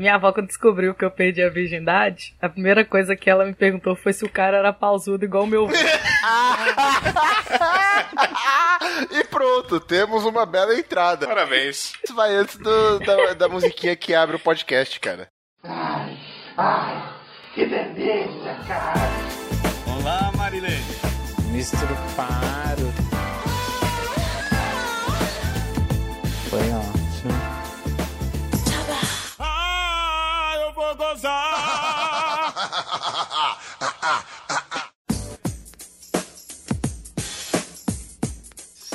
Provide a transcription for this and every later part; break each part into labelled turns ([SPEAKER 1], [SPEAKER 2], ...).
[SPEAKER 1] minha avó, quando descobriu que eu perdi a virgindade, a primeira coisa que ela me perguntou foi se o cara era pausudo igual o meu.
[SPEAKER 2] e pronto, temos uma bela entrada.
[SPEAKER 3] Parabéns.
[SPEAKER 2] Isso vai antes do, da, da musiquinha que abre o podcast, cara.
[SPEAKER 4] Ai, ai, que delícia, cara.
[SPEAKER 3] Olá, Marilene.
[SPEAKER 5] Misturo Paro. Foi ótimo.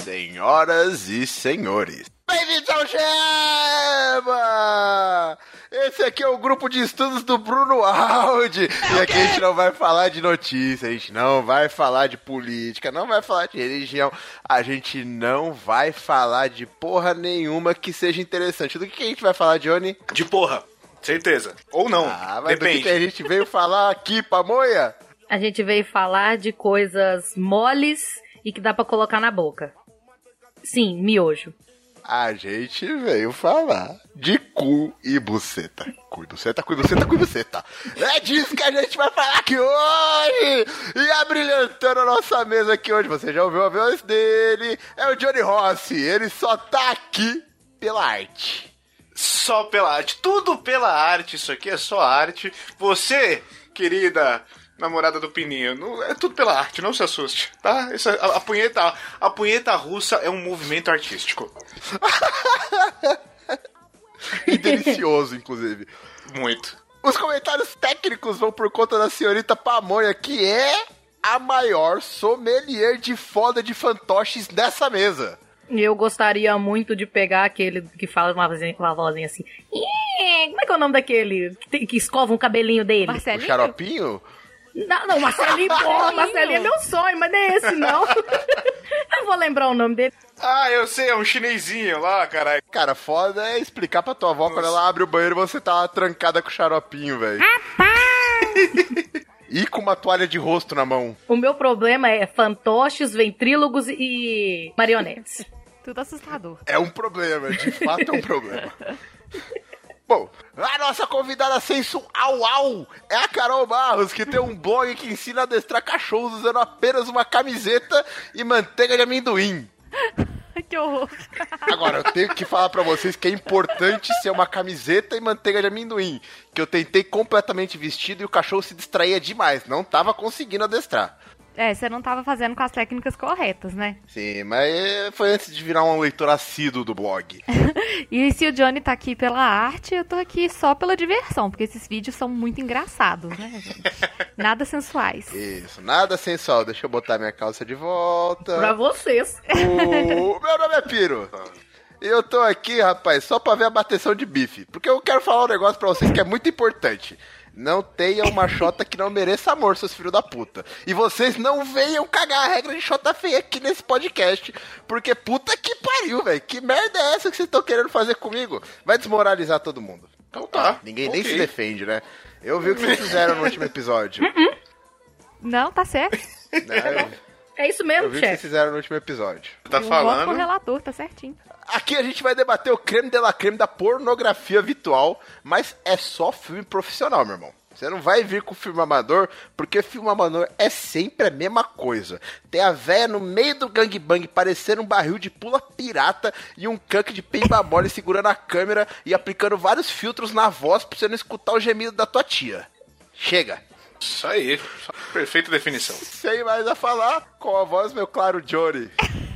[SPEAKER 2] Senhoras e senhores, bem-vindos ao Gema! Esse aqui é o grupo de estudos do Bruno Aldi. E aqui a gente não vai falar de notícia, a gente não vai falar de política, não vai falar de religião, a gente não vai falar de porra nenhuma que seja interessante. Do que a gente vai falar, Johnny?
[SPEAKER 3] De porra. Certeza. Ou não.
[SPEAKER 2] Ah, mas do que,
[SPEAKER 3] Depende.
[SPEAKER 2] que a gente veio falar aqui, pamonha?
[SPEAKER 1] A gente veio falar de coisas moles e que dá pra colocar na boca. Sim, miojo.
[SPEAKER 2] A gente veio falar de cu e buceta. Cu e buceta, cu e buceta, cu e buceta. É disso que a gente vai falar aqui hoje! E abrilhantando a nossa mesa aqui hoje, você já ouviu a voz dele, é o Johnny Rossi. Ele só tá aqui pela arte.
[SPEAKER 3] Só pela arte. Tudo pela arte. Isso aqui é só arte. Você, querida namorada do Pininho, não, é tudo pela arte. Não se assuste, tá? Isso, a, a punheta, a punheta russa é um movimento artístico.
[SPEAKER 2] E delicioso, inclusive.
[SPEAKER 3] Muito.
[SPEAKER 2] Os comentários técnicos vão por conta da senhorita Pamonha, que é a maior sommelier de foda de fantoches dessa mesa.
[SPEAKER 1] E eu gostaria muito de pegar aquele que fala uma vozinha, uma vozinha assim. Como é que é o nome daquele que, tem- que escova um cabelinho dele?
[SPEAKER 2] O
[SPEAKER 6] Marcelinho?
[SPEAKER 2] xaropinho?
[SPEAKER 1] Não, não, Marcelinho, porra, Marcelinho é meu sonho, mas não é esse não. eu vou lembrar o nome dele.
[SPEAKER 3] Ah, eu sei, é um chinesinho lá, caralho.
[SPEAKER 2] Cara, foda é explicar pra tua avó quando ela abre o banheiro e você tá trancada com o xaropinho, velho. e com uma toalha de rosto na mão.
[SPEAKER 1] O meu problema é fantoches, ventrílogos e marionetes.
[SPEAKER 6] Tudo assustador.
[SPEAKER 2] É um problema, de fato é um problema. Bom, a nossa convidada sensual é a Carol Barros, que tem um blog que ensina a adestrar cachorros usando apenas uma camiseta e manteiga de amendoim.
[SPEAKER 6] que horror.
[SPEAKER 2] Agora, eu tenho que falar pra vocês que é importante ser uma camiseta e manteiga de amendoim. Que eu tentei completamente vestido e o cachorro se distraía demais. Não tava conseguindo adestrar.
[SPEAKER 6] É, você não tava fazendo com as técnicas corretas, né?
[SPEAKER 2] Sim, mas foi antes de virar um leitor assíduo do blog.
[SPEAKER 6] E se o Johnny tá aqui pela arte, eu tô aqui só pela diversão, porque esses vídeos são muito engraçados, né, gente? Nada sensuais.
[SPEAKER 2] Isso, nada sensual. Deixa eu botar minha calça de volta.
[SPEAKER 1] Pra vocês.
[SPEAKER 2] O meu nome é Piro. E eu tô aqui, rapaz, só pra ver a bateção de bife. Porque eu quero falar um negócio pra vocês que é muito importante. Não tenha uma xota que não mereça amor, seus filhos da puta. E vocês não venham cagar a regra de xota feia aqui nesse podcast. Porque puta que pariu, velho. Que merda é essa que vocês estão querendo fazer comigo? Vai desmoralizar todo mundo.
[SPEAKER 3] Então tá.
[SPEAKER 2] Ninguém nem
[SPEAKER 3] ok.
[SPEAKER 2] se defende, né? Eu vi o que vocês fizeram no último episódio.
[SPEAKER 6] Não, tá certo.
[SPEAKER 2] né? Eu,
[SPEAKER 1] É isso
[SPEAKER 2] eu
[SPEAKER 1] mesmo,
[SPEAKER 2] vi o que vocês
[SPEAKER 1] chefe.
[SPEAKER 2] fizeram no último episódio.
[SPEAKER 3] Tá
[SPEAKER 6] eu voto com o
[SPEAKER 3] falando.
[SPEAKER 6] relator, tá certinho.
[SPEAKER 2] Aqui a gente vai debater o creme de la creme da pornografia virtual, mas é só filme profissional, meu irmão. Você não vai vir com filme amador, porque filme amador é sempre a mesma coisa. Tem a véia no meio do gangbang parecendo um barril de pula pirata e um canque de peiba mole segurando a câmera e aplicando vários filtros na voz pra você não escutar o gemido da tua tia. Chega!
[SPEAKER 3] Isso aí. Perfeita definição.
[SPEAKER 2] Sem mais a falar, com a voz meu claro Johnny.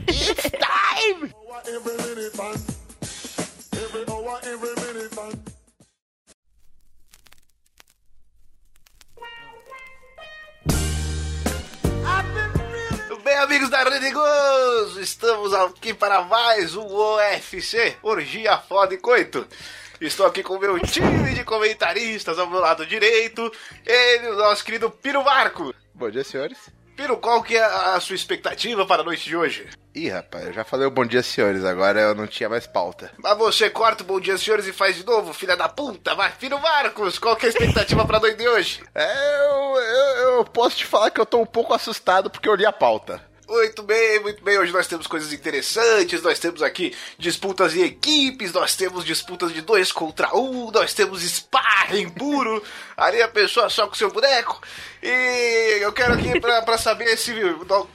[SPEAKER 2] It's time!
[SPEAKER 3] Bem, amigos da Rede Gozo? Estamos aqui para mais um OFC, Orgia Foda e Coito. Estou aqui com o meu time de comentaristas ao meu lado direito, ele, o nosso querido Piro Marco.
[SPEAKER 2] Bom dia, senhores.
[SPEAKER 3] Piro, qual que é a sua expectativa para a noite de hoje?
[SPEAKER 2] Ih, rapaz, eu já falei o bom dia, senhores, agora eu não tinha mais pauta.
[SPEAKER 3] Mas você corta o bom dia, senhores, e faz de novo, filha da puta. Vai, Piro Marcos, qual que é a expectativa para a noite de hoje?
[SPEAKER 2] É, eu, eu, eu posso te falar que eu tô um pouco assustado porque eu li a pauta.
[SPEAKER 3] Muito bem, muito bem. Hoje nós temos coisas interessantes. Nós temos aqui disputas em equipes, nós temos disputas de dois contra um, nós temos sparring puro. Ali a pessoa só com seu boneco. E eu quero aqui pra saber se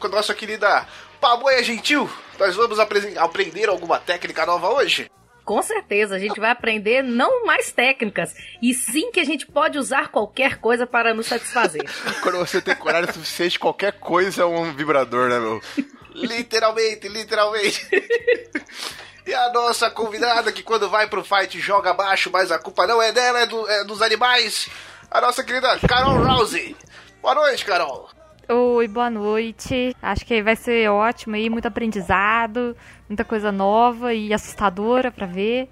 [SPEAKER 3] com a nossa querida Pamonha Gentil, nós vamos aprender alguma técnica nova hoje?
[SPEAKER 1] Com certeza, a gente vai aprender não mais técnicas, e sim que a gente pode usar qualquer coisa para nos satisfazer.
[SPEAKER 2] Quando você tem coragem suficiente, qualquer coisa é um vibrador, né, meu?
[SPEAKER 3] Literalmente, literalmente. E a nossa convidada que quando vai pro fight joga abaixo, mas a culpa não é dela, é, do- é dos animais. A nossa querida Carol Rousey. Boa noite, Carol.
[SPEAKER 6] Oi, boa noite. Acho que vai ser ótimo aí, muito aprendizado, muita coisa nova e assustadora pra ver.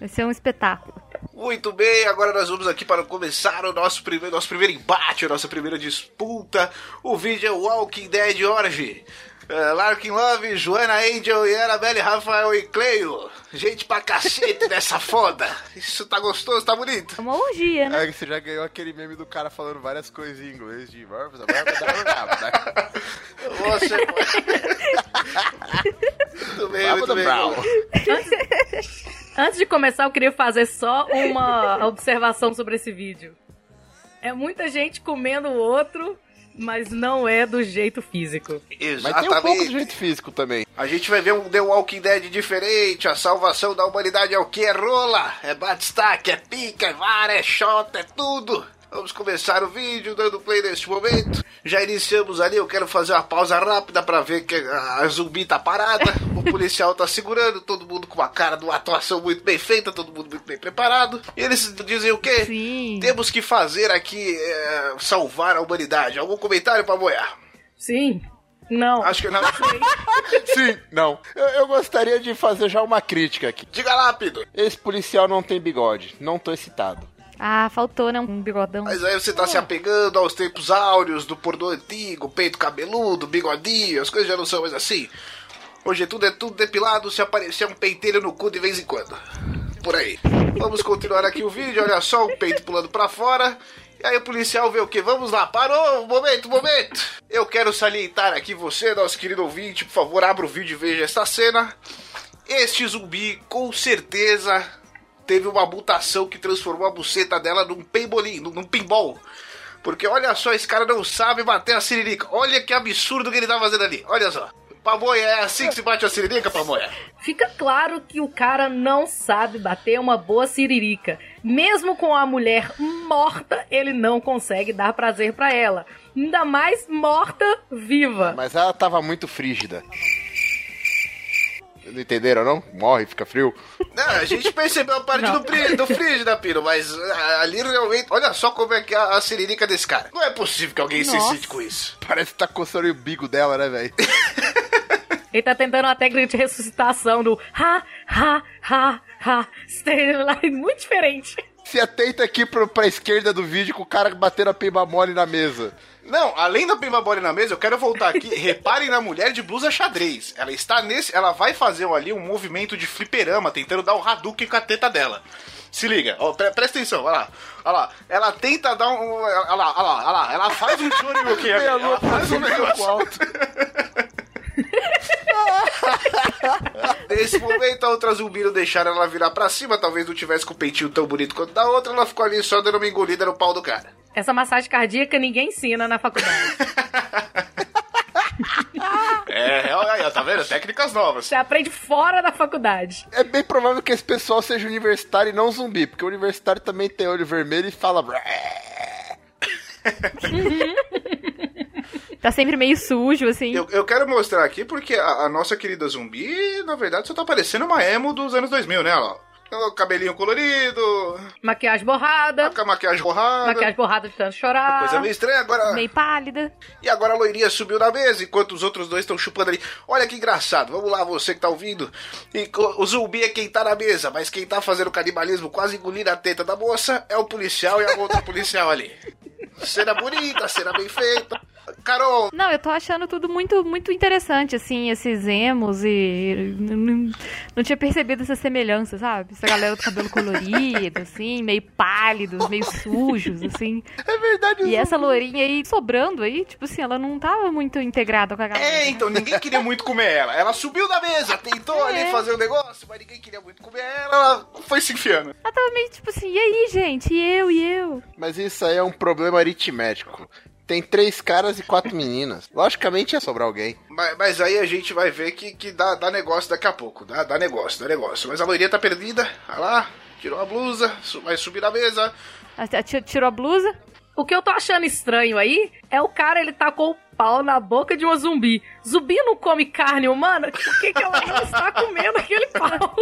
[SPEAKER 6] Vai ser um espetáculo.
[SPEAKER 3] Muito bem, agora nós vamos aqui para começar o nosso primeiro, nosso primeiro embate, a nossa primeira disputa. O vídeo é Walking Dead Orgy. É, Larkin Love, Joana Angel e Annabelle Rafael e Cleio. Gente pra cacete nessa foda. Isso tá gostoso, tá bonito.
[SPEAKER 6] É uma orgia, né?
[SPEAKER 2] É que você já ganhou aquele meme do cara falando várias coisas em inglês de né?
[SPEAKER 3] Você Muito bem, muito bem.
[SPEAKER 1] Antes de começar, eu queria fazer só uma observação sobre esse vídeo. É muita gente comendo o outro, mas não é do jeito físico.
[SPEAKER 2] Mas tem um pouco
[SPEAKER 3] Exatamente.
[SPEAKER 2] do jeito físico também.
[SPEAKER 3] A gente vai ver um The Walking Dead diferente. A salvação da humanidade é o que? É rola, é batistaque, é pica, é vara, é shot, é tudo. Vamos começar o vídeo dando play neste momento. Já iniciamos ali, eu quero fazer uma pausa rápida pra ver que a zumbi tá parada, o policial tá segurando, todo mundo com uma cara de uma atuação muito bem feita, todo mundo muito bem preparado. E eles dizem o quê?
[SPEAKER 6] Sim.
[SPEAKER 3] Temos que fazer aqui é, salvar a humanidade. Algum comentário pra boiar?
[SPEAKER 1] Sim. Não.
[SPEAKER 3] Acho que não.
[SPEAKER 2] Sim, não. Eu, eu gostaria de fazer já uma crítica aqui.
[SPEAKER 3] Diga lá, Pido.
[SPEAKER 2] Esse policial não tem bigode. Não tô excitado.
[SPEAKER 6] Ah, faltou, né? Um bigodão.
[SPEAKER 3] Mas aí você tá se apegando aos tempos áureos do pornô antigo, peito cabeludo, bigodinho, as coisas já não são mais assim. Hoje tudo é tudo depilado, se aparecer um pentelho no cu de vez em quando. Por aí. Vamos continuar aqui o vídeo, olha só, o peito pulando pra fora. E aí o policial vê o que? Vamos lá, parou, momento, momento. Eu quero salientar aqui você, nosso querido ouvinte, por favor, abra o vídeo e veja esta cena. Este zumbi, com certeza, teve uma mutação que transformou a buceta dela num peibolim, num, num pinball. Porque olha só, esse cara não sabe bater a siririca. Olha que absurdo que ele tá fazendo ali. Olha só. Pamonha, é assim que se bate a siririca, Pamonha?
[SPEAKER 1] Fica claro que o cara não sabe bater uma boa siririca. Mesmo com a mulher morta, ele não consegue dar prazer pra ela. Ainda mais morta viva.
[SPEAKER 2] Mas ela tava muito frígida. Não entenderam, não? Morre, fica frio.
[SPEAKER 3] Não, a gente percebeu a parte do, do frígido, Piro, mas ah, ali realmente. Olha só como é que é a, a siririca desse cara. Não é possível que alguém se
[SPEAKER 6] Nossa.
[SPEAKER 3] excite com isso.
[SPEAKER 2] Parece que tá coçando o bico dela, né, velho?
[SPEAKER 1] Ele tá tentando uma técnica de ressuscitação do ha, ha, ha, ha. Stay alive, Muito diferente.
[SPEAKER 2] Se atenta aqui pro, pra esquerda do vídeo com o cara batendo a pimba mole na mesa.
[SPEAKER 3] Não, além da Pimba Body na mesa, eu quero voltar aqui. Reparem na mulher de blusa xadrez. Ela está nesse. Ela vai fazer ali um movimento de fliperama, tentando dar um Hadouken com a teta dela. Se liga, ó, pre- presta atenção, olha lá. Olha lá. Ela tenta dar um. Olha lá, olha lá, olha lá. Ela faz um Shoryuken aqui. Ela faz um negócio.
[SPEAKER 2] alto.
[SPEAKER 3] Nesse momento, a outra zumbi não deixaram ela virar pra cima. Talvez não tivesse com o peitinho tão bonito quanto da outra. Ela ficou ali só dando uma engolida no pau do cara.
[SPEAKER 1] Essa massagem cardíaca ninguém ensina na faculdade.
[SPEAKER 3] É, olha aí, ó, tá vendo? Técnicas novas.
[SPEAKER 1] Você aprende fora da faculdade.
[SPEAKER 2] É bem provável que esse pessoal seja universitário e não zumbi, porque o universitário também tem olho vermelho e fala.
[SPEAKER 6] Tá sempre meio sujo, assim.
[SPEAKER 3] Eu, eu quero mostrar aqui porque a, a nossa querida zumbi, na verdade, só tá parecendo uma emo dos anos 2000, né? Olha lá. O cabelinho colorido,
[SPEAKER 1] Maquiagem borrada.
[SPEAKER 3] a maquiagem borrada.
[SPEAKER 1] Maquiagem borrada de tanto chorar.
[SPEAKER 3] Coisa meio estranha. Agora,
[SPEAKER 6] Meio pálida.
[SPEAKER 3] E agora a loirinha subiu na mesa, enquanto os outros dois estão chupando ali. Olha que engraçado. Vamos lá, você que tá ouvindo. E o zumbi é quem tá na mesa, mas quem tá fazendo canibalismo, quase engolindo a teta da moça, é o policial e a outra policial ali. Cena bonita, cena bem feita. Carol,
[SPEAKER 6] Não, eu tô achando tudo muito, muito interessante, assim, esses emos e. Não, tinha percebido essa semelhança, sabe? Essa galera do cabelo colorido, assim, meio pálidos, meio sujos, assim.
[SPEAKER 2] É verdade,
[SPEAKER 6] E essa lourinha aí sobrando aí, tipo assim, ela não tava muito integrada com a galera.
[SPEAKER 3] É, então, ninguém queria muito comer ela. Ela subiu da mesa, tentou
[SPEAKER 6] É.
[SPEAKER 3] ali fazer o negócio, mas ninguém queria muito comer ela, ela foi se enfiando.
[SPEAKER 6] Ela tava meio tipo assim, e aí, gente? E eu, e eu?
[SPEAKER 2] Mas isso aí é um problema aritmético. Tem três caras e quatro meninas. Logicamente ia sobrar alguém.
[SPEAKER 3] Mas, mas aí a gente vai ver que, que dá, dá negócio daqui a pouco. Dá, dá negócio, dá negócio. Mas a loirinha tá perdida. Olha lá, tirou a blusa, vai subir na mesa.
[SPEAKER 6] Tirou a blusa?
[SPEAKER 1] O que eu tô achando estranho aí é o cara, ele tacou o pau na boca de uma zumbi. Zumbi não come carne humana? Por que, que ela não está comendo aquele pau?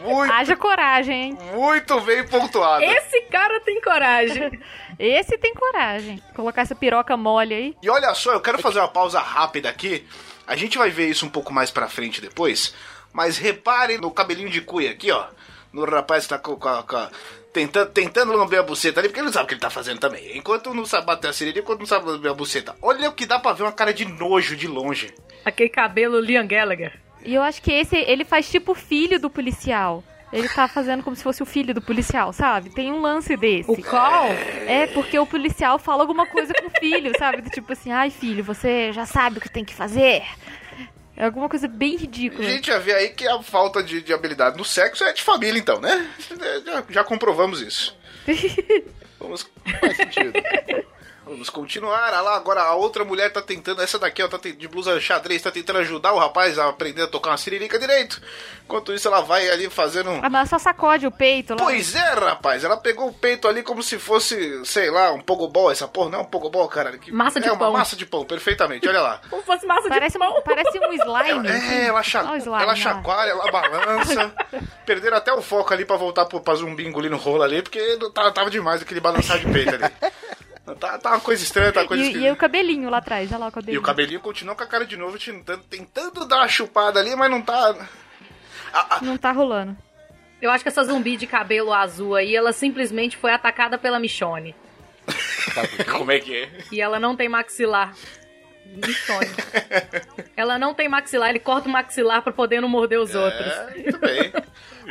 [SPEAKER 3] Muito,
[SPEAKER 6] Haja coragem, hein?
[SPEAKER 3] muito bem pontuado.
[SPEAKER 1] Esse cara tem coragem.
[SPEAKER 6] Esse tem coragem. Colocar essa piroca mole aí.
[SPEAKER 3] E olha só, eu quero fazer uma pausa rápida aqui. A gente vai ver isso um pouco mais pra frente depois. Mas repare no cabelinho de cuia aqui, ó. No rapaz que tá com, com com a- tentando, tentando lamber a buceta ali, porque ele não sabe o que ele tá fazendo também. Enquanto não sabe bater a sirene, enquanto não sabe lamber a buceta. Olha o que dá pra ver uma cara de nojo de longe.
[SPEAKER 1] Aquele cabelo Liam Gallagher.
[SPEAKER 6] E eu acho que esse, ele faz tipo o filho do policial. Ele tá fazendo como se fosse o filho do policial, sabe? Tem um lance desse.
[SPEAKER 1] O qual?
[SPEAKER 6] É, porque o policial fala alguma coisa com o filho, sabe? Do tipo assim, ai filho, você já sabe o que tem que fazer. É alguma coisa bem
[SPEAKER 3] A
[SPEAKER 6] ridícula.
[SPEAKER 3] gente já vê aí que a falta de, de habilidade no sexo é de família, então, né? Já, já comprovamos isso. Vamos
[SPEAKER 2] Faz sentido.
[SPEAKER 3] Vamos continuar. Ah lá, agora a outra mulher tá tentando, essa daqui, ó, tá de blusa xadrez, tá tentando ajudar o rapaz a aprender a tocar uma siririca direito. Enquanto isso, ela vai ali fazendo.
[SPEAKER 6] Ah, mas ela só sacode o peito lá.
[SPEAKER 3] Pois é, rapaz, ela pegou o peito ali como se fosse, sei lá, um pogobol. Essa porra não é um pogobol, cara. Que
[SPEAKER 1] Massa de
[SPEAKER 3] é uma
[SPEAKER 1] pão.
[SPEAKER 3] massa de pão, perfeitamente, olha lá.
[SPEAKER 1] Como se fosse massa
[SPEAKER 6] Parece,
[SPEAKER 1] de pão.
[SPEAKER 6] um, parece um slime. assim.
[SPEAKER 3] É, ela, cha
[SPEAKER 6] slime
[SPEAKER 3] ela chacoalha, ela balança. Perderam até o foco ali pra voltar pro, pra zumbi engolindo rolo ali, porque tava, tava demais aquele balançar de peito ali. Tá, tá uma coisa estranha, tá uma coisa
[SPEAKER 6] E,
[SPEAKER 3] esquisita.
[SPEAKER 6] e o cabelinho lá atrás, olha lá o
[SPEAKER 3] E
[SPEAKER 6] cabelinho.
[SPEAKER 3] o cabelinho continua com a cara de novo, tentando, tentando dar uma chupada ali, mas não tá.
[SPEAKER 6] Não tá rolando.
[SPEAKER 1] Eu acho que essa zumbi de cabelo azul aí, ela simplesmente foi atacada pela Michonne.
[SPEAKER 3] Como é que é?
[SPEAKER 1] E ela não tem maxilar. Ela não tem maxilar, ele corta o maxilar pra poder não morder os outros.
[SPEAKER 3] É, muito bem.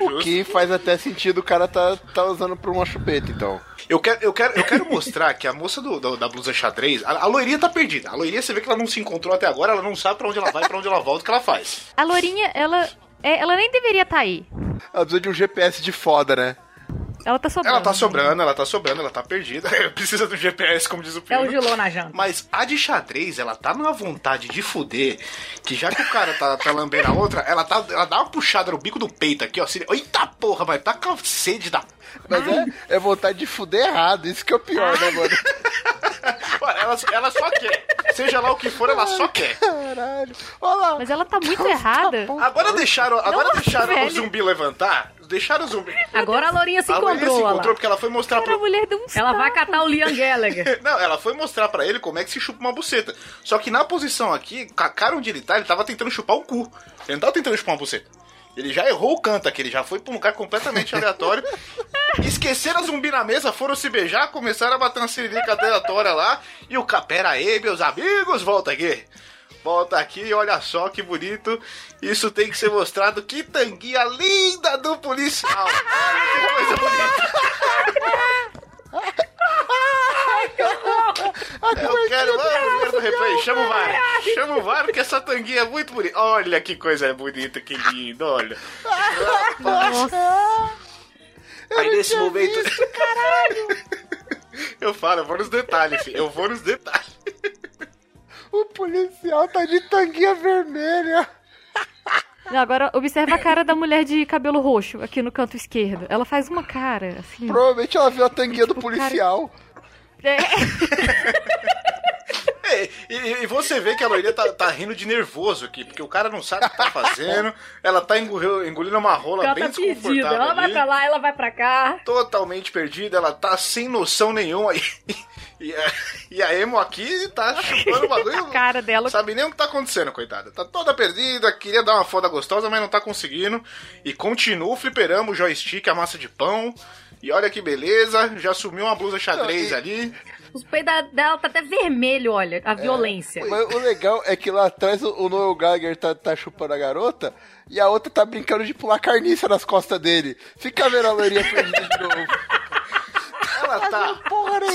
[SPEAKER 2] O que faz até sentido o cara tá, tá usando pra uma chupeta, então.
[SPEAKER 3] Eu quero, eu, quero, eu quero mostrar que a moça do, do- da blusa xadrez, a, a loirinha tá perdida. A loirinha, você vê que ela não se encontrou até agora, ela não sabe pra onde ela vai, pra onde ela volta, o que ela faz.
[SPEAKER 6] A Lourinha, ela. é, ela nem deveria estar aí.
[SPEAKER 2] Ela precisa de um GPS de foda, né?
[SPEAKER 6] Ela tá sobrando.
[SPEAKER 3] Ela tá sobrando, ela tá sobrando, ela tá perdida. Precisa do GPS, como diz o
[SPEAKER 1] É o gilô na janta.
[SPEAKER 3] Mas a de xadrez, ela tá numa vontade de fuder, que já que o cara tá, tá lambendo a outra, ela, tá, ela dá uma puxada no bico do peito aqui, ó. Assim, Eita porra, mas tá com sede da.
[SPEAKER 2] Mas é, é vontade de fuder errado, isso que é o pior, né, mano?
[SPEAKER 3] Mano, ela, ela só quer. Seja lá o que for, ela só quer.
[SPEAKER 2] Caralho. Olha lá.
[SPEAKER 6] Mas ela tá muito errada.
[SPEAKER 3] Agora deixaram, agora
[SPEAKER 6] Nossa,
[SPEAKER 3] deixaram o zumbi levantar. Deixaram o zumbi.
[SPEAKER 1] Agora a Lourinha se
[SPEAKER 3] a
[SPEAKER 1] encontrou,
[SPEAKER 3] se
[SPEAKER 1] olha lá.
[SPEAKER 3] encontrou porque ela foi mostrar
[SPEAKER 6] Cara, a
[SPEAKER 3] pro.
[SPEAKER 6] mulher deu um
[SPEAKER 1] Ela vai catar o Liam Gallagher.
[SPEAKER 3] Não, ela foi mostrar pra ele como é que se chupa uma buceta. Só que na posição aqui, com a cara onde ele tá, ele tava tentando chupar o cu. Ele não tava tentando chupar uma buceta. Ele já errou o canto aqui, ele já foi pra um lugar completamente aleatório. Esqueceram a zumbi na mesa, foram se beijar, começaram a bater uma siririca aleatória lá. E o cara, pera aí, meus amigos, volta aqui. Volta aqui, olha só que bonito. Isso tem que ser mostrado. Que tanguinha linda do policial. Olha que coisa bonita. Eu quero, vamos ver no replay. Chama o VAR. Chama o VAR, que essa tanguinha é muito bonita. Olha que coisa bonita, que lindo, olha. Aí nesse momento. Eu falo, eu vou nos detalhes, filho. Eu vou nos detalhes.
[SPEAKER 2] O policial tá de tanguinha vermelha.
[SPEAKER 6] Agora observa a cara da mulher de cabelo roxo aqui no canto esquerdo. Ela faz uma cara, assim.
[SPEAKER 2] Provavelmente ela viu a tanguinha do
[SPEAKER 6] Tipo, cara-
[SPEAKER 2] policial.
[SPEAKER 6] É,
[SPEAKER 3] É, e, e você vê que a loirinha tá, tá rindo de nervoso aqui, porque o cara não sabe o que tá fazendo. Ela tá engolindo, uma rola
[SPEAKER 1] Ela
[SPEAKER 3] bem
[SPEAKER 1] tá perdida.
[SPEAKER 3] desconfortável
[SPEAKER 1] Ela vai
[SPEAKER 3] ali.
[SPEAKER 1] pra lá, ela vai pra cá.
[SPEAKER 3] totalmente perdida, ela tá sem noção nenhuma. E, e, a, e a Emo aqui tá chupando o bagulho.
[SPEAKER 6] A cara dela.
[SPEAKER 3] Não sabe nem o que tá acontecendo, coitada. Tá toda perdida, queria dar uma foda gostosa, mas não tá conseguindo. E continua o fliperama, o joystick, a massa de pão. E olha que beleza, já sumiu uma blusa xadrez
[SPEAKER 2] Não, e-
[SPEAKER 3] ali.
[SPEAKER 1] Os peitos da- dela tá até vermelho, olha, a violência.
[SPEAKER 2] Mas o legal é que lá atrás o o Noel Gallagher tá, tá chupando a garota e a outra tá brincando de pular carniça nas costas dele. Fica vendo a loirinha perdida de novo.
[SPEAKER 3] Ela tá.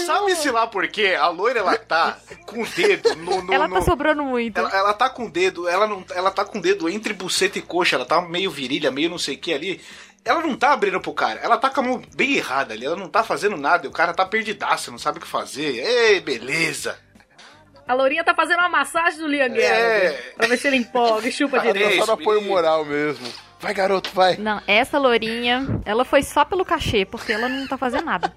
[SPEAKER 3] Sabe-se lá por quê? A loira ela tá com o dedo no. no-
[SPEAKER 6] Ela
[SPEAKER 3] no-
[SPEAKER 6] tá sobrando muito.
[SPEAKER 3] Ela, ela tá com o dedo, ela não, ela tá com o dedo entre buceta e coxa, ela tá meio virilha, meio não sei o que ali. Ela não tá abrindo pro cara, ela tá com a mão bem errada ali, ela não tá fazendo nada, e o cara tá perdidaço, não sabe o que fazer. Ei, beleza.
[SPEAKER 1] A Lourinha tá fazendo uma massagem do Liam Gallagher.
[SPEAKER 3] É.
[SPEAKER 1] Pra ver se ele empolga e chupa direito.
[SPEAKER 2] Só apoio moral mesmo. Vai, garoto, vai.
[SPEAKER 6] Não, essa lourinha, ela foi só pelo cachê, porque ela não tá fazendo nada.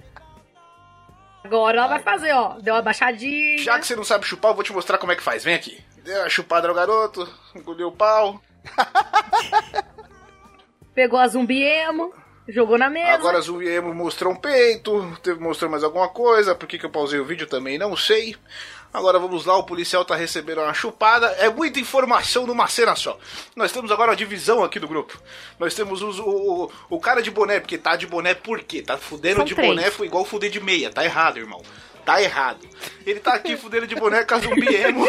[SPEAKER 1] Agora ela vai fazer, ó. Deu uma baixadinha.
[SPEAKER 3] Já que você não sabe chupar, eu vou te mostrar como é que faz. Vem aqui. Deu a chupada no garoto, engoliu o pau.
[SPEAKER 1] Pegou a zumbi emo, jogou na mesa.
[SPEAKER 3] Agora a Zumbi Emo mostrou um peito, teve, mostrou mais alguma coisa. Por que, que eu pausei o vídeo também? Não sei. Agora vamos lá, o policial tá recebendo uma chupada. É muita informação numa cena só. Nós temos agora a divisão aqui do grupo. Nós temos os- o, o, o cara de boné, porque tá de boné por quê? Tá fudendo
[SPEAKER 6] São
[SPEAKER 3] de
[SPEAKER 6] três.
[SPEAKER 3] boné, foi igual fuder de meia. Tá errado, irmão. Tá errado. Ele tá aqui fudendo de boné com a zumbi emo.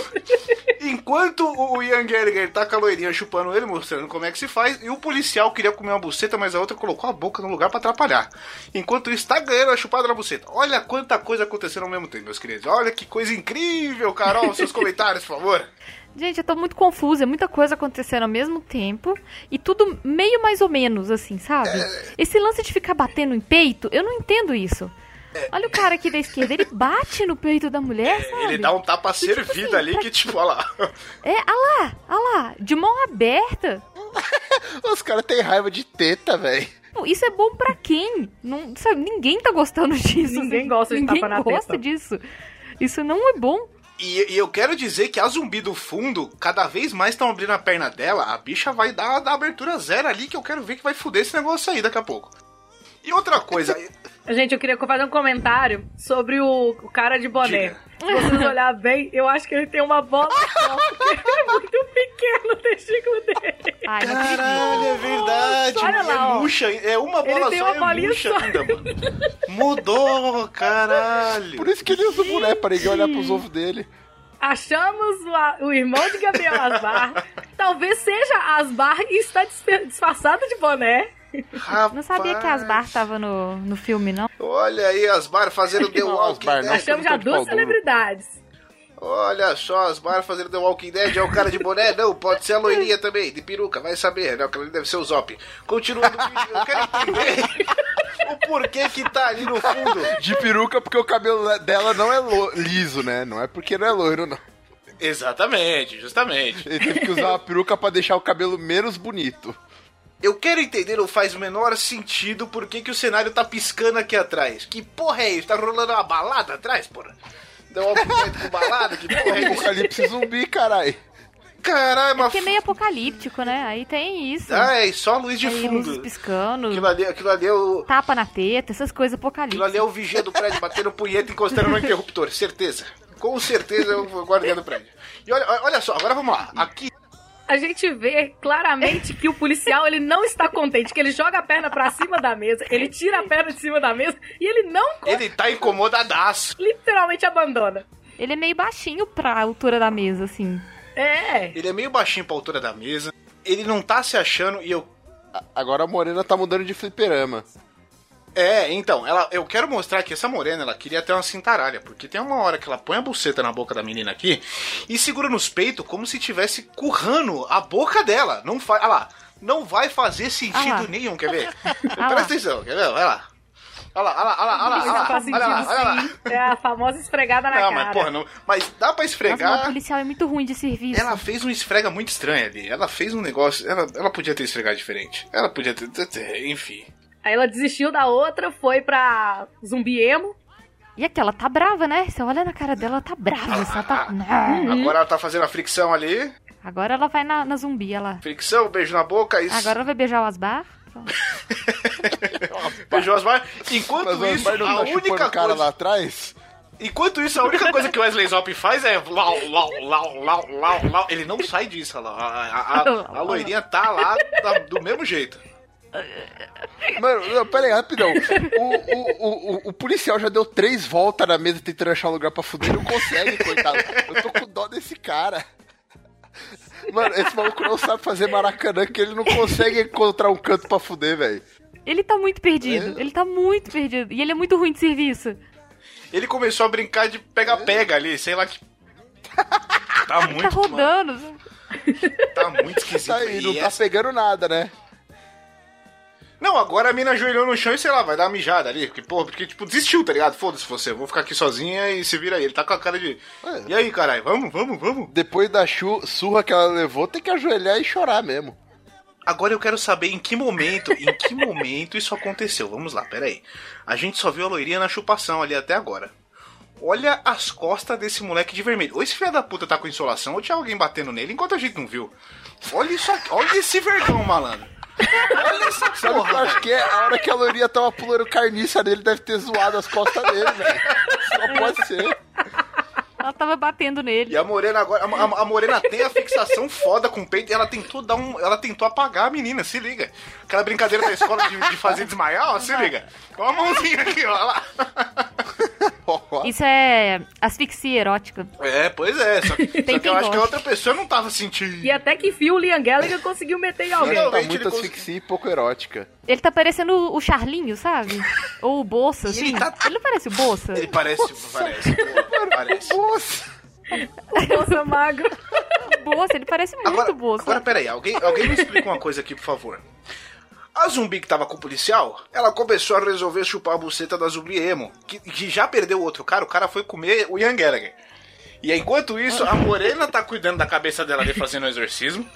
[SPEAKER 3] Enquanto o Ian Gallagher tá com a loirinha chupando ele, mostrando como é que se faz, e o policial queria comer uma buceta, mas a outra colocou a boca no lugar pra atrapalhar. Enquanto isso, tá ganhando a chupada na buceta. Olha quanta coisa acontecendo ao mesmo tempo, meus queridos. Olha que coisa incrível, Carol. Seus comentários, por favor.
[SPEAKER 6] Gente, eu tô muito confusa, é muita coisa acontecendo ao mesmo tempo e tudo meio mais ou menos, assim, sabe? Esse lance de ficar batendo em peito, eu não entendo isso. Olha o cara aqui da esquerda, ele bate no peito da mulher, sabe?
[SPEAKER 3] Ele dá um tapa servido
[SPEAKER 6] assim,
[SPEAKER 3] ali
[SPEAKER 6] pra
[SPEAKER 3] que, tipo, olha lá.
[SPEAKER 6] É, ah lá, ah lá, de mão aberta.
[SPEAKER 2] Os caras têm raiva de teta, velho.
[SPEAKER 6] Isso é bom pra quem? Não, sabe, ninguém tá gostando disso.
[SPEAKER 1] Ninguém
[SPEAKER 6] assim.
[SPEAKER 1] gosta de
[SPEAKER 6] Ninguém
[SPEAKER 1] tapa na
[SPEAKER 6] gosta
[SPEAKER 1] testa.
[SPEAKER 6] disso. Isso não é bom.
[SPEAKER 3] E, e eu quero dizer que a zumbi do fundo, cada vez mais estão abrindo a perna dela, a bicha vai dar, dar abertura zero ali, que eu quero ver que vai fuder esse negócio aí daqui a pouco. E outra coisa,
[SPEAKER 1] Gente, eu queria fazer um comentário sobre o, o cara de boné. Se vocês olharem bem, eu acho que ele tem uma bola só, porque é muito pequeno o testículo dele.
[SPEAKER 6] Ai.
[SPEAKER 3] Caralho, é verdade.
[SPEAKER 1] Olha lá,
[SPEAKER 3] é murcha, é uma
[SPEAKER 1] Ele
[SPEAKER 3] bola
[SPEAKER 1] tem
[SPEAKER 3] só,
[SPEAKER 1] uma
[SPEAKER 3] é
[SPEAKER 1] bolinha
[SPEAKER 3] murcha
[SPEAKER 1] só.
[SPEAKER 3] ainda, mano. Mudou, caralho.
[SPEAKER 2] Por isso que ele usa o boné, pra ninguém olhar pros ovos dele.
[SPEAKER 1] Achamos o, irmão de Gabriel Asbar. Talvez seja Asbar e está disfarçado de boné.
[SPEAKER 3] Rapaz,
[SPEAKER 6] Não sabia que as bar tava no, no filme, não.
[SPEAKER 3] Olha aí as bar fazendo The Walking
[SPEAKER 2] Asbar, não.
[SPEAKER 3] Dead.
[SPEAKER 1] Achamos já duas celebridades.
[SPEAKER 3] Olha só, as bar fazendo The Walking Dead. É o cara de boné? Não, pode ser a loirinha também, de peruca, vai saber. Não, aquela ali deve ser o Zop. Continuando eu quero entender o porquê que tá ali no fundo.
[SPEAKER 2] De peruca, porque o cabelo dela não é liso, né? Não é porque não é loiro, não.
[SPEAKER 3] Exatamente, justamente.
[SPEAKER 2] Ele teve que usar uma peruca pra deixar o cabelo menos bonito.
[SPEAKER 3] Eu quero entender, não faz o menor sentido por que, que o cenário tá piscando aqui atrás. Que porra é isso? Tá rolando uma balada atrás, porra? Deu uma com balada? Que porra é isso?
[SPEAKER 2] Apocalipse zumbi, carai.
[SPEAKER 3] Caralho, mas...
[SPEAKER 6] Porque é meio apocalíptico, né? Aí tem isso.
[SPEAKER 3] Ah, é só luz de
[SPEAKER 6] Aí
[SPEAKER 3] fundo.
[SPEAKER 6] piscando,
[SPEAKER 3] Aquilo ali, aquilo ali é o...
[SPEAKER 6] tapa na teta, essas coisas
[SPEAKER 3] Aquilo ali
[SPEAKER 6] apocalípticas.
[SPEAKER 3] é o vigia do prédio batendo punheta e encostando no interruptor, certeza. Com certeza é o guardião do prédio. E olha, olha só, agora vamos lá. Aqui,
[SPEAKER 1] A gente vê claramente que o policial ele não está contente, que ele joga a perna pra cima da mesa, ele tira a perna de cima da mesa e ele não
[SPEAKER 3] ele tá incomodadaço.
[SPEAKER 1] literalmente abandona.
[SPEAKER 6] Ele é meio baixinho pra altura da mesa, assim.
[SPEAKER 1] É.
[SPEAKER 3] Ele é meio baixinho pra altura da mesa. Ele não tá se achando e eu
[SPEAKER 2] Agora a Morena tá mudando de fliperama.
[SPEAKER 3] É, então, ela, eu quero mostrar que essa morena, ela queria ter uma cintaralha, porque tem uma hora que ela põe a buceta na boca da menina aqui e segura nos peitos como se tivesse currando a boca dela. Não faz, olha lá, não vai fazer sentido nenhum, quer ver? Presta atenção, quer ver? Olha lá. Olha lá, olha lá, olha lá, olha lá, olha olha
[SPEAKER 1] sim. É a famosa esfregada na
[SPEAKER 3] Não,
[SPEAKER 1] cara.
[SPEAKER 3] mas porra, não, mas dá pra
[SPEAKER 6] Nossa, mas o
[SPEAKER 3] esfregar.
[SPEAKER 6] policial é muito ruim de serviço.
[SPEAKER 3] Ela fez um esfrega muito estranho ali. Ela fez um negócio. Ela, ela podia ter esfregado diferente. Ela podia ter- Enfim.
[SPEAKER 1] Aí ela desistiu da outra, foi pra zumbi emo.
[SPEAKER 6] E aqui, ela tá brava, né? Você olha na cara dela, ela tá brava. assim, ela tá...
[SPEAKER 3] Agora ela tá fazendo a fricção ali.
[SPEAKER 6] Agora ela vai na, na zumbi, ela...
[SPEAKER 3] Fricção, beijo na boca. Isso.
[SPEAKER 6] Agora ela vai beijar o Asbar.
[SPEAKER 3] Beijou as barras. Enquanto
[SPEAKER 2] Mas o
[SPEAKER 3] isso,
[SPEAKER 2] Asbar não
[SPEAKER 3] a única
[SPEAKER 2] o cara
[SPEAKER 3] coisa.
[SPEAKER 2] lá atrás?
[SPEAKER 3] Enquanto isso, a única coisa que o Wesley Zop faz é lau, lau, lau, lau, lau, lau. Ele não sai disso, olha lá. A, a, a, a loirinha tá lá da- do mesmo jeito.
[SPEAKER 2] Mano, não, pera aí, rapidão. O, o, o, o, o policial já deu três voltas na mesa tentando achar um lugar pra fuder e não consegue, coitado. Eu tô com dó desse cara. Mano, esse maluco não sabe fazer maracanã que ele não consegue encontrar um canto pra fuder, velho.
[SPEAKER 6] Ele tá muito perdido. Ele tá muito perdido. E ele é muito ruim de serviço.
[SPEAKER 3] Ele começou a brincar de pega-pega ali, sei lá que. Tá
[SPEAKER 6] Ele
[SPEAKER 3] muito.
[SPEAKER 6] tá rodando.
[SPEAKER 3] mano, tá muito esquisito.
[SPEAKER 2] Tá aí, não tá pegando nada, né?
[SPEAKER 3] Não, agora a mina ajoelhou no chão e sei lá, vai dar uma mijada ali. Porque, porra, porque, tipo, desistiu, tá ligado? Foda-se você, vou ficar aqui sozinha e se vira aí. Ele tá com a cara de.
[SPEAKER 2] É.
[SPEAKER 3] E aí, caralho, vamos, vamos, vamos.
[SPEAKER 2] Depois da surra que ela levou, tem que ajoelhar e chorar mesmo.
[SPEAKER 3] Agora eu quero saber em que momento, em que momento isso aconteceu. Vamos lá, pera aí. A gente só viu a loirinha na chupação ali até agora. Olha as costas desse moleque de vermelho. Ou esse filho da puta tá com insolação, ou tinha alguém batendo nele enquanto a gente não viu. Olha isso aqui, olha esse vergão, malandro. Olha essa
[SPEAKER 2] Sabe o que eu
[SPEAKER 3] porra.
[SPEAKER 2] acho que é? A hora que a loirinha tava pulando carniça nele, deve ter zoado as costas dele, velho. Só pode ser.
[SPEAKER 6] Ela tava batendo nele.
[SPEAKER 3] E a Morena agora, a, a- a Morena tem a fixação foda com o peito e ela tentou dar um, ela tentou apagar a menina, se liga. Aquela brincadeira da escola de, de fazer desmaiar, ó, se liga. Com a mãozinha aqui, ó, lá.
[SPEAKER 6] Isso é asfixia erótica.
[SPEAKER 3] É, pois é, só que, só
[SPEAKER 6] Tem
[SPEAKER 3] que eu
[SPEAKER 6] quem
[SPEAKER 3] acho que a
[SPEAKER 6] gosta.
[SPEAKER 3] outra pessoa não tava sentindo.
[SPEAKER 1] E até que fim o Liam Gallagher conseguiu meter em alguém.
[SPEAKER 2] Tá muito asfixia e pouco erótica.
[SPEAKER 6] Ele tá parecendo o Charlinho, sabe? Ou o Bolsa, assim.
[SPEAKER 3] ele tá-
[SPEAKER 6] Ele não parece o Bolsa?
[SPEAKER 3] Ele parece, parece, pô, parece.
[SPEAKER 2] Nossa!
[SPEAKER 1] Nossa, magro.
[SPEAKER 6] Bolsa, ele parece muito
[SPEAKER 3] Agora,
[SPEAKER 6] Bolsa.
[SPEAKER 3] agora peraí, alguém, alguém me explica uma coisa aqui, por favor. A zumbi que tava com o policial, ela começou a resolver chupar a buceta da zumbi emo, que, que já perdeu o outro cara, o cara foi comer o Ian Gallagher. E enquanto isso, a Morena tá cuidando da cabeça dela ali fazendo o exorcismo.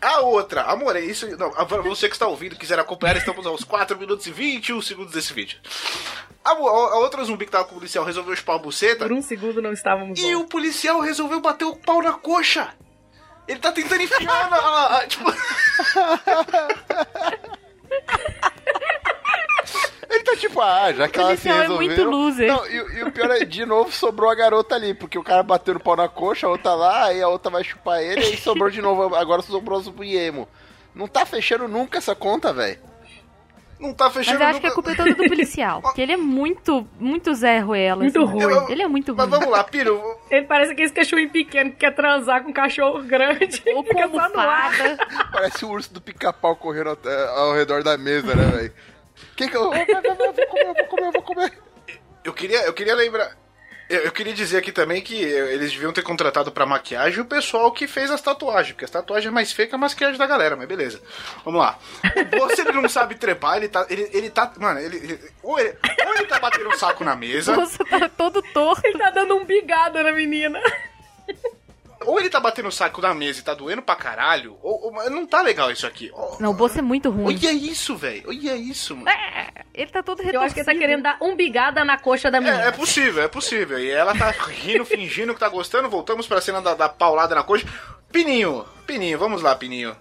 [SPEAKER 3] A outra, a Morena, isso, não, a- você que está ouvindo, quiser acompanhar, estamos aos 4 minutos e 21 segundos desse vídeo. A, mo- a outra zumbi que tava com o policial resolveu chupar a buceta,
[SPEAKER 1] Por um segundo não estávamos
[SPEAKER 3] e
[SPEAKER 1] bons.
[SPEAKER 3] o policial resolveu bater o pau na coxa. Ele tá tentando enfiar na. a- a- tipo,
[SPEAKER 2] Ele tá tipo, ah, já que
[SPEAKER 6] O
[SPEAKER 2] ela se
[SPEAKER 6] policial é
[SPEAKER 2] resolveu...
[SPEAKER 6] muito loser.
[SPEAKER 2] Não, e, e o pior é, de novo, sobrou a garota ali, porque o cara bateu no pau na coxa, a outra lá, aí a outra vai chupar ele, aí sobrou de novo, agora sobrou o zumbi emo. Não tá fechando nunca essa conta, velho.
[SPEAKER 3] Não tá
[SPEAKER 6] Mas
[SPEAKER 3] fechando
[SPEAKER 6] eu acho que a culpa é toda do policial. Porque ele é muito, muito Zé Ruela.
[SPEAKER 1] Muito
[SPEAKER 6] assim.
[SPEAKER 1] ruim.
[SPEAKER 6] Ele é muito
[SPEAKER 3] Mas
[SPEAKER 6] ruim.
[SPEAKER 3] vamos lá, Piro.
[SPEAKER 1] Ele parece aquele cachorrinho pequeno que quer transar com um cachorro grande.
[SPEAKER 6] Ou com
[SPEAKER 1] Fica só no ar.
[SPEAKER 6] almofada.
[SPEAKER 2] Parece o urso do pica-pau correndo até- ao redor da mesa, né, velho? Quem que eu... Eu vou comer, eu vou comer, eu vou comer.
[SPEAKER 3] Eu queria, eu queria lembrar. Eu, eu queria dizer aqui também que eles deviam ter contratado pra maquiagem o pessoal que fez as tatuagens, porque as tatuagens é mais feia que a maquiagem da galera, mas beleza. Vamos lá. Você ele não sabe trepar, ele tá. Ele, ele tá. Mano, ele, ele- ou, ele, ou ele tá batendo o saco na mesa,
[SPEAKER 6] Nossa, tá todo torto.
[SPEAKER 1] Ele tá dando um bigada na menina.
[SPEAKER 3] Ou ele tá batendo o saco na mesa e tá doendo pra caralho, ou, ou- não tá legal isso aqui. Ó,
[SPEAKER 6] Não, o Bolsa é muito ruim.
[SPEAKER 3] Olha isso, velho. Olha isso, mano.
[SPEAKER 6] Ele tá todo
[SPEAKER 1] Eu
[SPEAKER 6] retorcido.
[SPEAKER 1] acho que ele tá querendo dar um bigada na coxa da
[SPEAKER 3] É,
[SPEAKER 1] menina.
[SPEAKER 3] é possível, é possível. E ela tá rindo, fingindo que tá gostando. Voltamos pra cena da, da paulada na coxa. Pininho, Pininho, vamos lá, Pininho.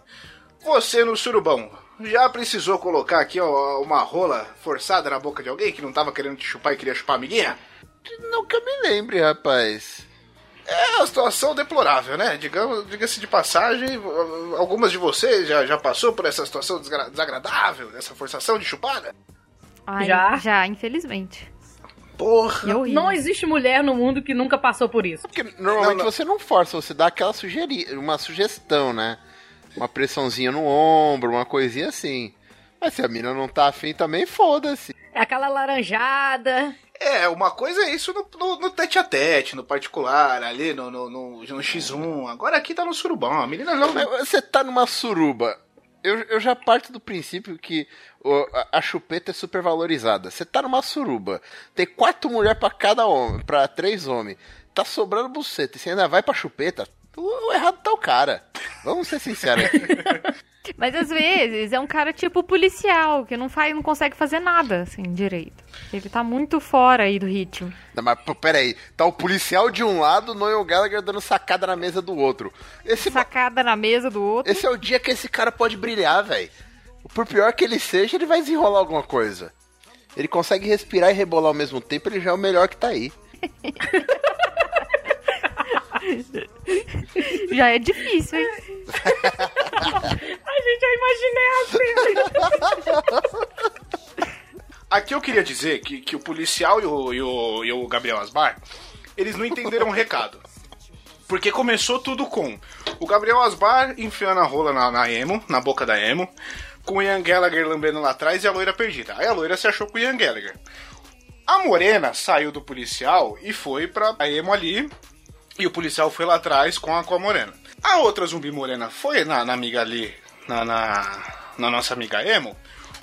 [SPEAKER 3] Você no surubão, já precisou colocar aqui ó, uma rola forçada na boca de alguém que não tava querendo te chupar e queria chupar a amiguinha?
[SPEAKER 2] Não que eu me lembre, rapaz.
[SPEAKER 3] É uma situação deplorável, né? Digamos, diga-se de passagem, algumas de vocês já, já passou por essa situação desagradável, dessa forçação de chupada?
[SPEAKER 6] Ai,
[SPEAKER 1] Já?
[SPEAKER 6] Já, infelizmente.
[SPEAKER 3] Porra.
[SPEAKER 6] É.
[SPEAKER 1] Não existe mulher no mundo que nunca passou por isso.
[SPEAKER 2] Porque normalmente
[SPEAKER 3] Não, não.
[SPEAKER 2] você não força, você dá aquela sugeri uma sugestão, né? Uma pressãozinha no ombro, uma coisinha assim. Mas se a mina não tá afim também, foda-se.
[SPEAKER 1] É aquela laranjada.
[SPEAKER 3] É, uma coisa é isso no, no, no tete a tete, no particular, ali no, no, no, no X1. Agora aqui tá no surubão. A menina não.
[SPEAKER 2] Você tá numa suruba. Eu, eu já parto do princípio que a, a chupeta é super valorizada. Você tá numa suruba, tem quatro mulheres pra cada homem, pra três homens. Tá sobrando buceta e você ainda vai pra chupeta. O, o errado tá o cara. Vamos ser sinceros aqui.
[SPEAKER 6] Mas às vezes é um cara tipo policial, que não faz, não consegue fazer nada, assim, direito. Ele tá muito fora aí do ritmo.
[SPEAKER 2] Não, mas peraí, tá o policial de um lado, Noel Gallagher dando sacada na mesa do outro. Esse,
[SPEAKER 6] Sacada na mesa do outro.
[SPEAKER 2] esse é o dia que esse cara pode brilhar, velho. Por pior que ele seja, ele vai desenrolar alguma coisa. Ele consegue respirar e rebolar ao mesmo tempo, ele já é o melhor que tá aí.
[SPEAKER 6] Já é difícil, hein?
[SPEAKER 1] Ai, gente, eu imaginei a cena.
[SPEAKER 3] Aqui eu queria dizer que, que o policial e o, e, o, e o Gabriel Asbar, eles não entenderam o recado. Porque começou tudo com o Gabriel Asbar enfiando a rola na, na emo, na boca da emo, com o Ian Gallagher lambendo lá atrás e a loira perdida. Aí a loira se achou com o Ian Gallagher. A morena saiu do policial e foi pra a emo ali, e o policial foi lá atrás com a, com a morena. A outra zumbi morena foi na, na amiga ali, na, na, na nossa amiga emo.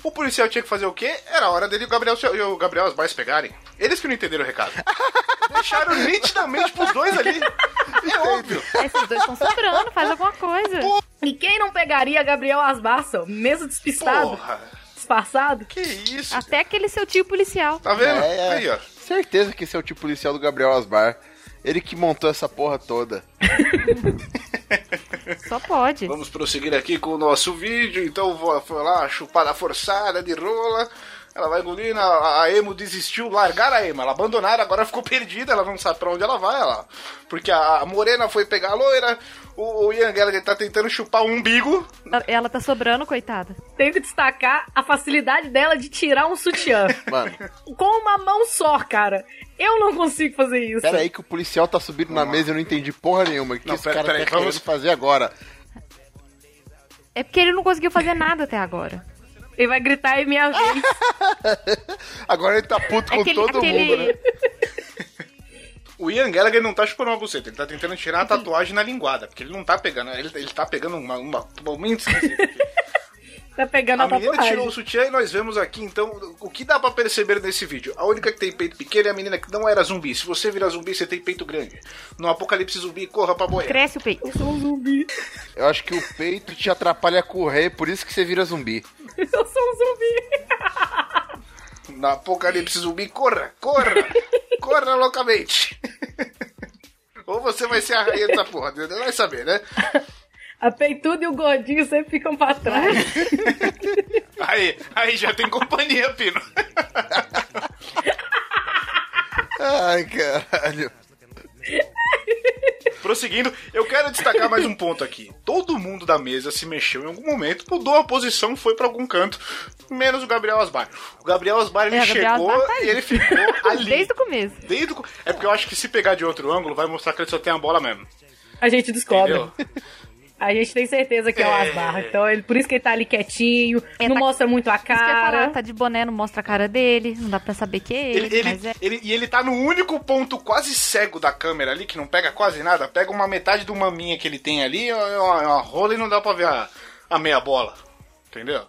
[SPEAKER 3] O policial tinha que fazer o quê? Era a hora dele e o Gabriel, e o Gabriel Asbar se pegarem. Eles que não entenderam o recado. Deixaram nitidamente pros dois ali. É óbvio.
[SPEAKER 6] Esses dois estão sobrando, faz alguma coisa.
[SPEAKER 1] E quem não pegaria Gabriel Asbarson, mesmo despistado,
[SPEAKER 3] Porra.
[SPEAKER 1] disfarçado?
[SPEAKER 3] Que isso?
[SPEAKER 6] Até aquele seu tio policial.
[SPEAKER 3] Tá vendo?
[SPEAKER 2] É, é.
[SPEAKER 3] Aí, ó.
[SPEAKER 2] Certeza que esse é o tipo policial do Gabriel Asbar. Ele que montou essa porra toda.
[SPEAKER 6] Só pode.
[SPEAKER 3] Vamos prosseguir aqui com o nosso vídeo. Então vou- foi lá, chupada forçada de rola. Ela vai engolindo, a, a Emo desistiu, largaram a Emo, ela abandonaram, agora ficou perdida, ela não sabe pra onde ela vai, ela. Porque a, a Morena foi pegar a loira, o, o Ian Gallagher tá tentando chupar o umbigo.
[SPEAKER 6] Ela tá sobrando, coitada.
[SPEAKER 1] Tenho que destacar a facilidade dela de tirar um sutiã.
[SPEAKER 2] Mano,
[SPEAKER 1] Com uma mão só, cara. Eu não consigo fazer isso.
[SPEAKER 2] pera aí que o policial tá subindo na mesa e eu não entendi porra nenhuma. O que
[SPEAKER 3] Não,
[SPEAKER 2] esse
[SPEAKER 3] pera-
[SPEAKER 2] cara
[SPEAKER 3] pera aí,
[SPEAKER 2] tá
[SPEAKER 3] vamos-
[SPEAKER 2] fazer agora?
[SPEAKER 6] É porque ele não conseguiu fazer nada até agora.
[SPEAKER 1] Ele vai gritar em minha vez.
[SPEAKER 2] Agora ele tá puto com
[SPEAKER 6] Aquele-
[SPEAKER 2] todo
[SPEAKER 6] aquele-
[SPEAKER 2] mundo, né?
[SPEAKER 3] O Ian Gallagher não tá chupando uma buceta, ele tá tentando tirar a tatuagem na linguada, porque ele não tá pegando, ele, ele tá pegando uma, uma aqui.
[SPEAKER 1] Tá pegando a,
[SPEAKER 3] A menina
[SPEAKER 1] tatuagem.
[SPEAKER 3] tirou o sutiã e nós vemos aqui, então, o que dá pra perceber nesse vídeo? A única que tem peito pequeno é a menina que não era zumbi. Se você virar zumbi, você tem peito grande. No apocalipse zumbi, corra pra boia.
[SPEAKER 6] Cresce o peito.
[SPEAKER 2] Eu acho que o peito te atrapalha a correr, por isso que você vira zumbi.
[SPEAKER 1] Eu sou um zumbi.
[SPEAKER 3] No apocalipse zumbi, corra, corra, corra loucamente. Ou você vai ser a rainha dessa porra, entendeu? vai saber, né?
[SPEAKER 1] A peituda e o gordinho sempre ficam pra trás.
[SPEAKER 3] Aí, aí já tem companhia, Pino.
[SPEAKER 2] Ai, caralho.
[SPEAKER 3] Prosseguindo, eu quero destacar mais um ponto aqui. Todo mundo da mesa se mexeu em algum momento, mudou a posição, foi pra algum canto, menos o Gabriel Asbar. O Gabriel Asbar ele
[SPEAKER 6] É,
[SPEAKER 3] chegou
[SPEAKER 6] Asbar tá
[SPEAKER 3] e ele ficou ali.
[SPEAKER 6] Desde o começo.
[SPEAKER 3] Desde o... É porque eu acho que se pegar de outro ângulo, vai mostrar que ele só tem a bola mesmo.
[SPEAKER 1] A gente descobre.
[SPEAKER 3] Entendeu?
[SPEAKER 1] A gente tem certeza que é o
[SPEAKER 3] É.
[SPEAKER 1] Asbar. Então, ele, por isso que ele tá ali quietinho,
[SPEAKER 6] É,
[SPEAKER 1] não
[SPEAKER 6] tá-
[SPEAKER 1] mostra muito a
[SPEAKER 6] Isso que eu ia falar,
[SPEAKER 1] cara.
[SPEAKER 6] tá de boné, não mostra a cara dele, não dá pra saber que é ele,
[SPEAKER 3] Ele, ele,
[SPEAKER 6] é.
[SPEAKER 3] ele- e ele tá no único ponto quase cego da câmera ali, que não pega quase nada. Pega uma metade do maminha que ele tem ali, é uma, é uma rola e não dá pra ver a, a meia bola. Entendeu?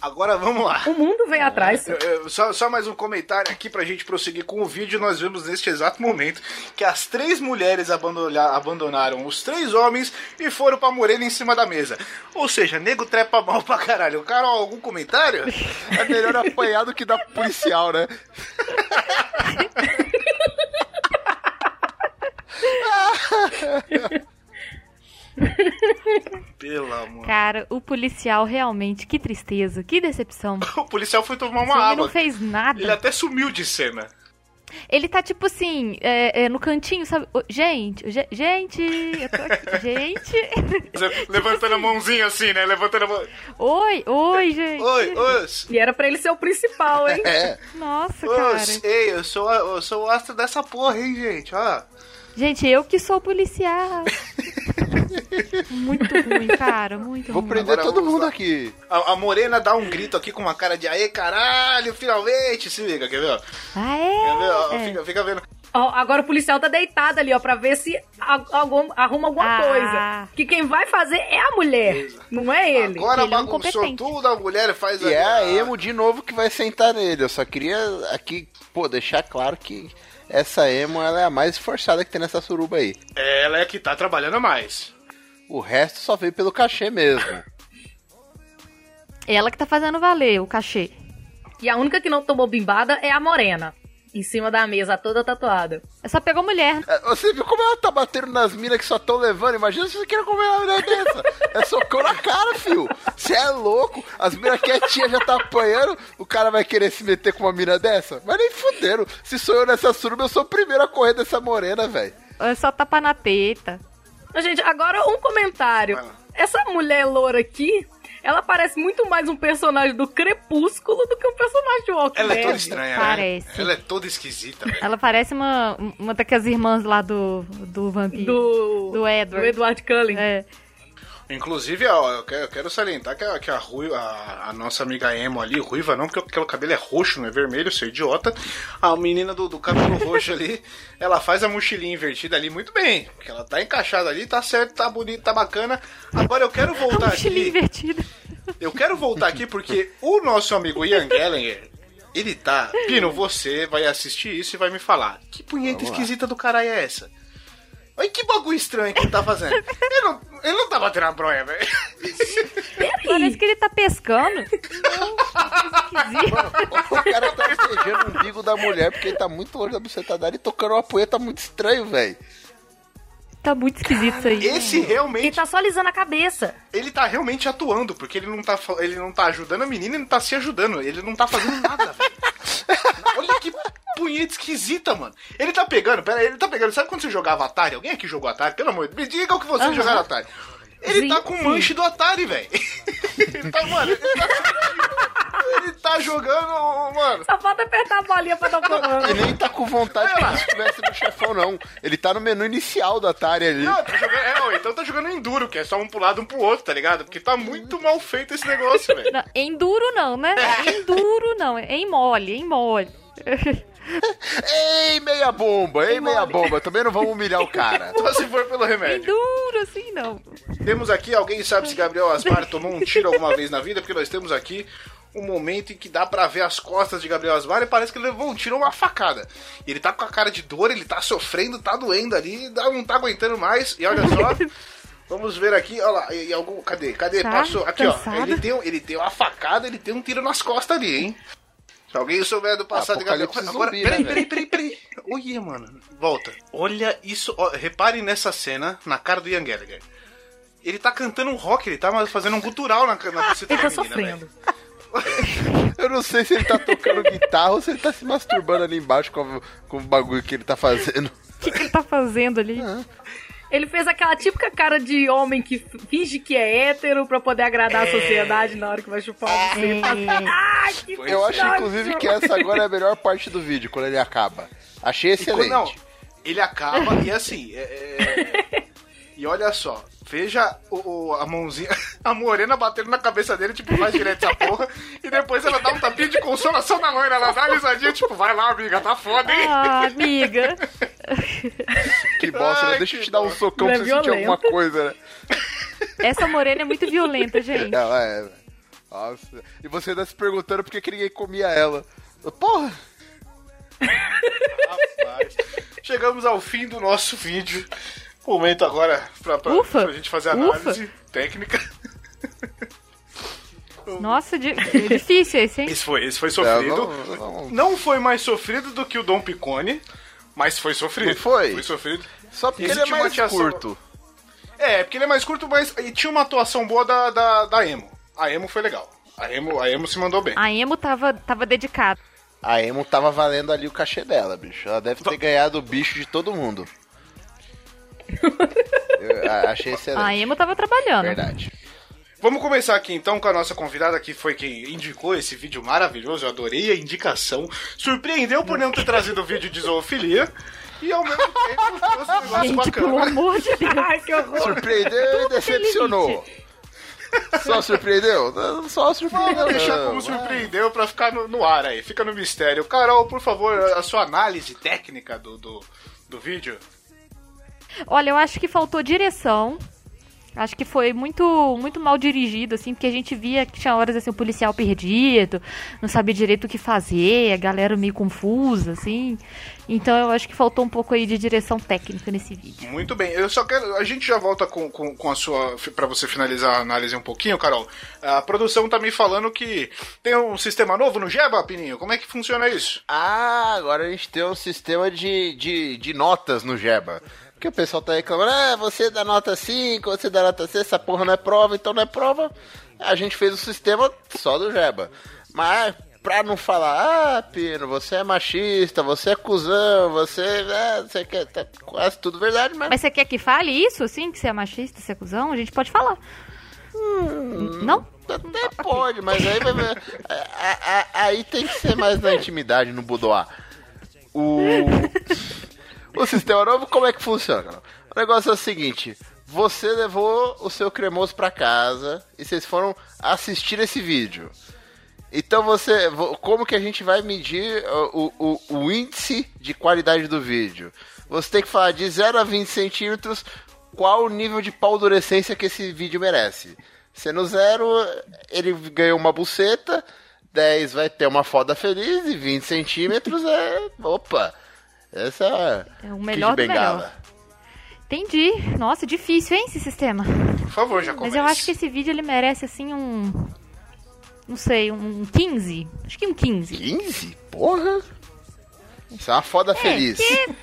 [SPEAKER 3] Agora vamos lá.
[SPEAKER 1] O mundo vem atrás.
[SPEAKER 3] Eu- eu- só, só mais um comentário aqui pra gente prosseguir com o vídeo. Nós vemos neste exato momento que as três mulheres abandona- abandonaram os três homens e foram pra morena em cima da mesa. Ou seja, nego trepa mal pra caralho. Carol, algum comentário?
[SPEAKER 2] É melhor apanhar do que dar policial, né?
[SPEAKER 3] Pelo amor.
[SPEAKER 6] Cara, o policial realmente, que tristeza, que decepção.
[SPEAKER 3] O policial foi tomar uma
[SPEAKER 6] ele
[SPEAKER 3] água.
[SPEAKER 6] não fez nada.
[SPEAKER 3] Ele até sumiu de cena.
[SPEAKER 6] Ele tá tipo assim, é, é, no cantinho, sabe? Gente, ge- gente, eu tô aqui, gente.
[SPEAKER 3] Levantando a mãozinha assim, né? Levantando a mão.
[SPEAKER 6] Oi, oi, gente.
[SPEAKER 3] Oi, os.
[SPEAKER 1] E era pra ele ser o principal, hein?
[SPEAKER 2] É.
[SPEAKER 6] Nossa, cara.
[SPEAKER 3] Ei, eu sou, eu sou o astro dessa porra, hein, gente? Ó.
[SPEAKER 6] Gente, eu que sou policial. muito ruim, cara, muito
[SPEAKER 2] Vou
[SPEAKER 6] ruim.
[SPEAKER 2] prender
[SPEAKER 3] Agora
[SPEAKER 2] todo mundo
[SPEAKER 3] lá.
[SPEAKER 2] aqui.
[SPEAKER 3] A, a Morena dá um grito aqui com uma cara de aê, caralho, finalmente! Se liga, quer ver? ó?
[SPEAKER 6] Ah,
[SPEAKER 3] Quer ver? ó?
[SPEAKER 6] é?
[SPEAKER 3] Fica, fica vendo.
[SPEAKER 1] Ó, agora o policial tá deitado ali, ó, pra ver se algum- arruma alguma
[SPEAKER 6] Ah.
[SPEAKER 1] coisa. Que quem vai fazer é a mulher, não é ele.
[SPEAKER 3] Agora
[SPEAKER 6] Ele é
[SPEAKER 3] bagunçou
[SPEAKER 6] competente.
[SPEAKER 3] tudo, a mulher faz
[SPEAKER 2] E é a emo de novo que vai sentar nele. Eu só queria aqui, pô, deixar claro que essa emo ela é a mais esforçada que tem nessa suruba aí.
[SPEAKER 3] Ela é que tá trabalhando mais.
[SPEAKER 2] O resto só veio pelo cachê mesmo.
[SPEAKER 6] Ela que tá fazendo valer o cachê.
[SPEAKER 1] E a única que não tomou bimbada é a morena. Em cima da mesa, toda tatuada.
[SPEAKER 6] É só pegou mulher.
[SPEAKER 2] É, Você viu como ela tá batendo nas minas que só tão levando? Imagina se você queira comer uma mulher dessa. É socão na cara, fio. Você é louco. As minas quietinhas já tá apanhando. O cara vai querer se meter com uma mina dessa? Mas nem fuderam. Se sou eu nessa suruba, eu sou o primeiro a correr dessa morena, velho.
[SPEAKER 6] É só tapar na teta.
[SPEAKER 1] Gente, agora um comentário. essa mulher loura aqui, ela parece muito mais um personagem do Crepúsculo do que um personagem de Walking
[SPEAKER 3] Ela é
[SPEAKER 1] Dead.
[SPEAKER 3] toda estranha,
[SPEAKER 6] Parece.
[SPEAKER 3] né? Ela é toda esquisita, velho.
[SPEAKER 6] Ela parece uma, uma daquelas irmãs lá do, do vampiro.
[SPEAKER 1] Do,
[SPEAKER 6] Do Edward.
[SPEAKER 1] do Edward Cullen.
[SPEAKER 6] É.
[SPEAKER 3] Inclusive, ó, eu quero, eu quero salientar que, a, que a, Rui, a, a nossa amiga Emo ali, ruiva não, porque o cabelo é roxo, não é vermelho, seu idiota. A menina do, do cabelo roxo ali, ela faz a mochilinha invertida ali muito bem. Porque ela tá encaixada ali, tá certo, tá bonito, tá bacana. Agora eu quero voltar
[SPEAKER 6] Mochilinha
[SPEAKER 3] aqui.
[SPEAKER 6] invertida.
[SPEAKER 3] Eu quero voltar aqui porque o nosso amigo Ian Gallagher, ele tá. Pino, você vai assistir isso e vai me falar. Que punheta esquisita do caralho é essa? Olha que bagulho estranho que ele tá fazendo. Ele não, ele não tá batendo a bronha, velho.
[SPEAKER 6] Parece que ele tá pescando.
[SPEAKER 2] O cara tá beijando o umbigo da mulher porque ele tá muito longe da buceta dela e tocando uma poeta muito estranho, velho.
[SPEAKER 6] Tá muito esquisito isso aí.
[SPEAKER 3] Esse
[SPEAKER 1] Ele
[SPEAKER 3] realmente.
[SPEAKER 1] tá só alisando a cabeça.
[SPEAKER 3] Ele tá realmente atuando, porque ele não tá, ele não tá ajudando a menina e não tá se ajudando. Ele não tá fazendo nada, velho. Olha que punheta esquisita, mano. Ele tá pegando, pera ele tá pegando. Sabe quando você jogava Atari? Alguém aqui jogou Atari? Pelo amor de Deus, me diga o que vocês
[SPEAKER 6] Aham.
[SPEAKER 3] jogaram Atari. Ele
[SPEAKER 6] Sim,
[SPEAKER 3] tá com o
[SPEAKER 6] sim.
[SPEAKER 3] manche do Atari, velho. ele tá, mano, ele tá, ele tá jogando, mano.
[SPEAKER 1] Só falta apertar a bolinha pra dar um comando.
[SPEAKER 2] E nem tá com vontade que ele estivesse no chefão, não. Ele tá no menu inicial do Atari ali.
[SPEAKER 3] Não, tá jogando, é, ó, então tá jogando Enduro, que é só um pro lado, um pro outro, tá ligado? Porque tá muito mal feito esse negócio, velho.
[SPEAKER 6] Enduro não, né? Enduro não. É em mole, em mole.
[SPEAKER 2] Ei, meia bomba, ei, meia bomba. Também não vamos humilhar o cara.
[SPEAKER 3] Só se for pelo remédio.
[SPEAKER 6] Enduro, assim não.
[SPEAKER 3] Temos aqui, alguém sabe se Gabriel Asmar tomou um tiro alguma vez na vida? Porque nós temos aqui um momento em que dá pra ver as costas de Gabriel Asmar e parece que ele levou um tiro ou uma facada. E ele tá com a cara de dor, ele tá sofrendo, tá doendo ali, dá- não tá aguentando mais. E olha só, vamos ver aqui, olha lá, e, algum, cadê? Cadê?
[SPEAKER 6] Tá
[SPEAKER 3] Passou, aqui ó,
[SPEAKER 6] cansado.
[SPEAKER 3] ele tem, ele tem uma facada, ele tem um tiro nas costas ali, hein? Se alguém souber do passado de Gabriel...
[SPEAKER 2] Apocalipse
[SPEAKER 3] Agora,
[SPEAKER 2] zumbi,
[SPEAKER 3] peraí,
[SPEAKER 2] né,
[SPEAKER 3] peraí, peraí, peraí. Olha, mano, volta. Olha isso, ó, reparem nessa cena, na cara do Ian Gallagher. Ele tá cantando um rock, ele tá fazendo um gutural na, na
[SPEAKER 1] Ele tá
[SPEAKER 3] menina,
[SPEAKER 1] sofrendo.
[SPEAKER 2] Eu não sei se ele tá tocando guitarra ou se ele tá se masturbando ali embaixo com, com o bagulho que ele tá fazendo.
[SPEAKER 6] O que, que ele tá fazendo ali?
[SPEAKER 1] Ele fez aquela típica cara de homem que finge que é hétero pra poder agradar a sociedade na hora que vai chupar o. Ai, que
[SPEAKER 2] Eu acho, inclusive, que essa agora é a melhor parte do vídeo, quando ele acaba. Achei
[SPEAKER 3] E quando-
[SPEAKER 2] excelente.
[SPEAKER 3] não, ele acaba e assim. é- é- e olha só, veja o, o- a mãozinha, a morena batendo na cabeça dele, tipo, vai direto essa porra. E depois ela dá um tapinha de consolação na loira, ela dá uma risadinha, tipo, vai lá, amiga, tá foda, hein?
[SPEAKER 6] Ah, amiga.
[SPEAKER 2] Que bosta, né? Deixa eu te dar um socão pra
[SPEAKER 1] é
[SPEAKER 2] você sentir
[SPEAKER 1] violenta.
[SPEAKER 2] alguma coisa, né?
[SPEAKER 6] Essa morena é muito violenta, gente.
[SPEAKER 2] Ela é, velho. Nossa. E você ainda se perguntando por que, que ninguém comia ela. Porra!
[SPEAKER 3] Rapaz. Chegamos ao fim do nosso vídeo. Momento agora pra, pra,
[SPEAKER 6] Ufa.
[SPEAKER 3] pra gente fazer a
[SPEAKER 6] Ufa.
[SPEAKER 3] análise técnica.
[SPEAKER 6] Nossa, di- difícil esse, hein?
[SPEAKER 3] Esse foi, esse foi
[SPEAKER 2] É,
[SPEAKER 3] sofrido.
[SPEAKER 2] não- não-
[SPEAKER 3] Não foi mais sofrido do que o Dom Picone, mas foi sofrido.
[SPEAKER 2] Não foi?
[SPEAKER 3] Foi sofrido.
[SPEAKER 2] Só porque ele é mais
[SPEAKER 3] atiação-
[SPEAKER 2] curto.
[SPEAKER 3] É, porque ele é mais curto, mas e tinha uma atuação boa da, da, da Emo. A Emo foi legal. A Emo, a Emo se mandou bem.
[SPEAKER 6] A Emo tava, tava dedicada.
[SPEAKER 2] A Emo tava valendo ali o cachê dela, bicho. Ela deve ter ganhado o bicho de todo mundo. Eu achei excelente.
[SPEAKER 6] A Emo tava trabalhando.
[SPEAKER 2] Verdade.
[SPEAKER 3] Vamos começar aqui então com a nossa convidada, que foi quem indicou esse vídeo maravilhoso. Eu adorei a indicação. Surpreendeu por não ter trazido o vídeo de zoofilia. E ao mesmo tempo trouxe um negócio
[SPEAKER 6] Gente, pelo
[SPEAKER 3] bacana.
[SPEAKER 6] amor de Deus.
[SPEAKER 1] Ai, que horror.
[SPEAKER 2] Surpreendeu e decepcionou. Só surpreendeu? Não, Só surpreendeu.
[SPEAKER 3] Vamos deixar como surpreendeu pra ficar no, no ar aí, fica no mistério. Carol, por favor, a sua análise técnica do, do, do vídeo.
[SPEAKER 6] Olha, eu acho que faltou direção. Acho que foi muito muito mal dirigido, assim, porque a gente via que tinha horas assim, o policial perdido, não sabia direito o que fazer, a galera meio confusa, assim. Então eu acho que faltou um pouco aí de direção técnica nesse vídeo.
[SPEAKER 3] Muito bem, eu só quero. A gente já volta com, com, com a sua. Pra você finalizar a análise um pouquinho, Carol. A produção tá me falando que tem um sistema novo no Jeba, Pininho. Como é que funciona isso?
[SPEAKER 2] Ah, agora a gente tem um sistema de, de, de notas no Jeba. Porque o pessoal tá reclamando, ah, você dá nota 5, você dá nota 6, essa porra não é prova, então não é prova. A gente fez o sistema só do Jeba. Mas pra não falar, ah, Pino, você é machista, você é cuzão, você, é, você quer, tá quase tudo verdade, mas...
[SPEAKER 6] Mas você quer que fale isso, assim, que você é machista, você é cuzão? A gente pode falar. Não?
[SPEAKER 2] Até pode, mas aí, vai- a- aí tem que ser mais na intimidade, no boudoir. O, o sistema novo, como é que funciona? O negócio é o seguinte: você levou o seu cremoso pra casa e vocês foram assistir esse vídeo. Então você. vo- Como que a gente vai medir o, o, o índice de qualidade do vídeo? Você tem que falar de 0 a 20 centímetros qual o nível de paldurecência que esse vídeo merece. Sendo zero, ele ganhou uma buceta, 10 vai ter uma foda feliz e 20 centímetros é. Opa! Essa
[SPEAKER 6] É o
[SPEAKER 2] Kid
[SPEAKER 6] melhor do
[SPEAKER 2] Bengala.
[SPEAKER 6] melhor. Entendi. Nossa, difícil, hein, esse sistema.
[SPEAKER 3] Por favor, já
[SPEAKER 6] Mas
[SPEAKER 3] comece.
[SPEAKER 6] eu acho que esse vídeo ele merece assim um. Não sei, um 15. Acho que um 15.
[SPEAKER 2] 15? Porra! Isso é uma foda feliz.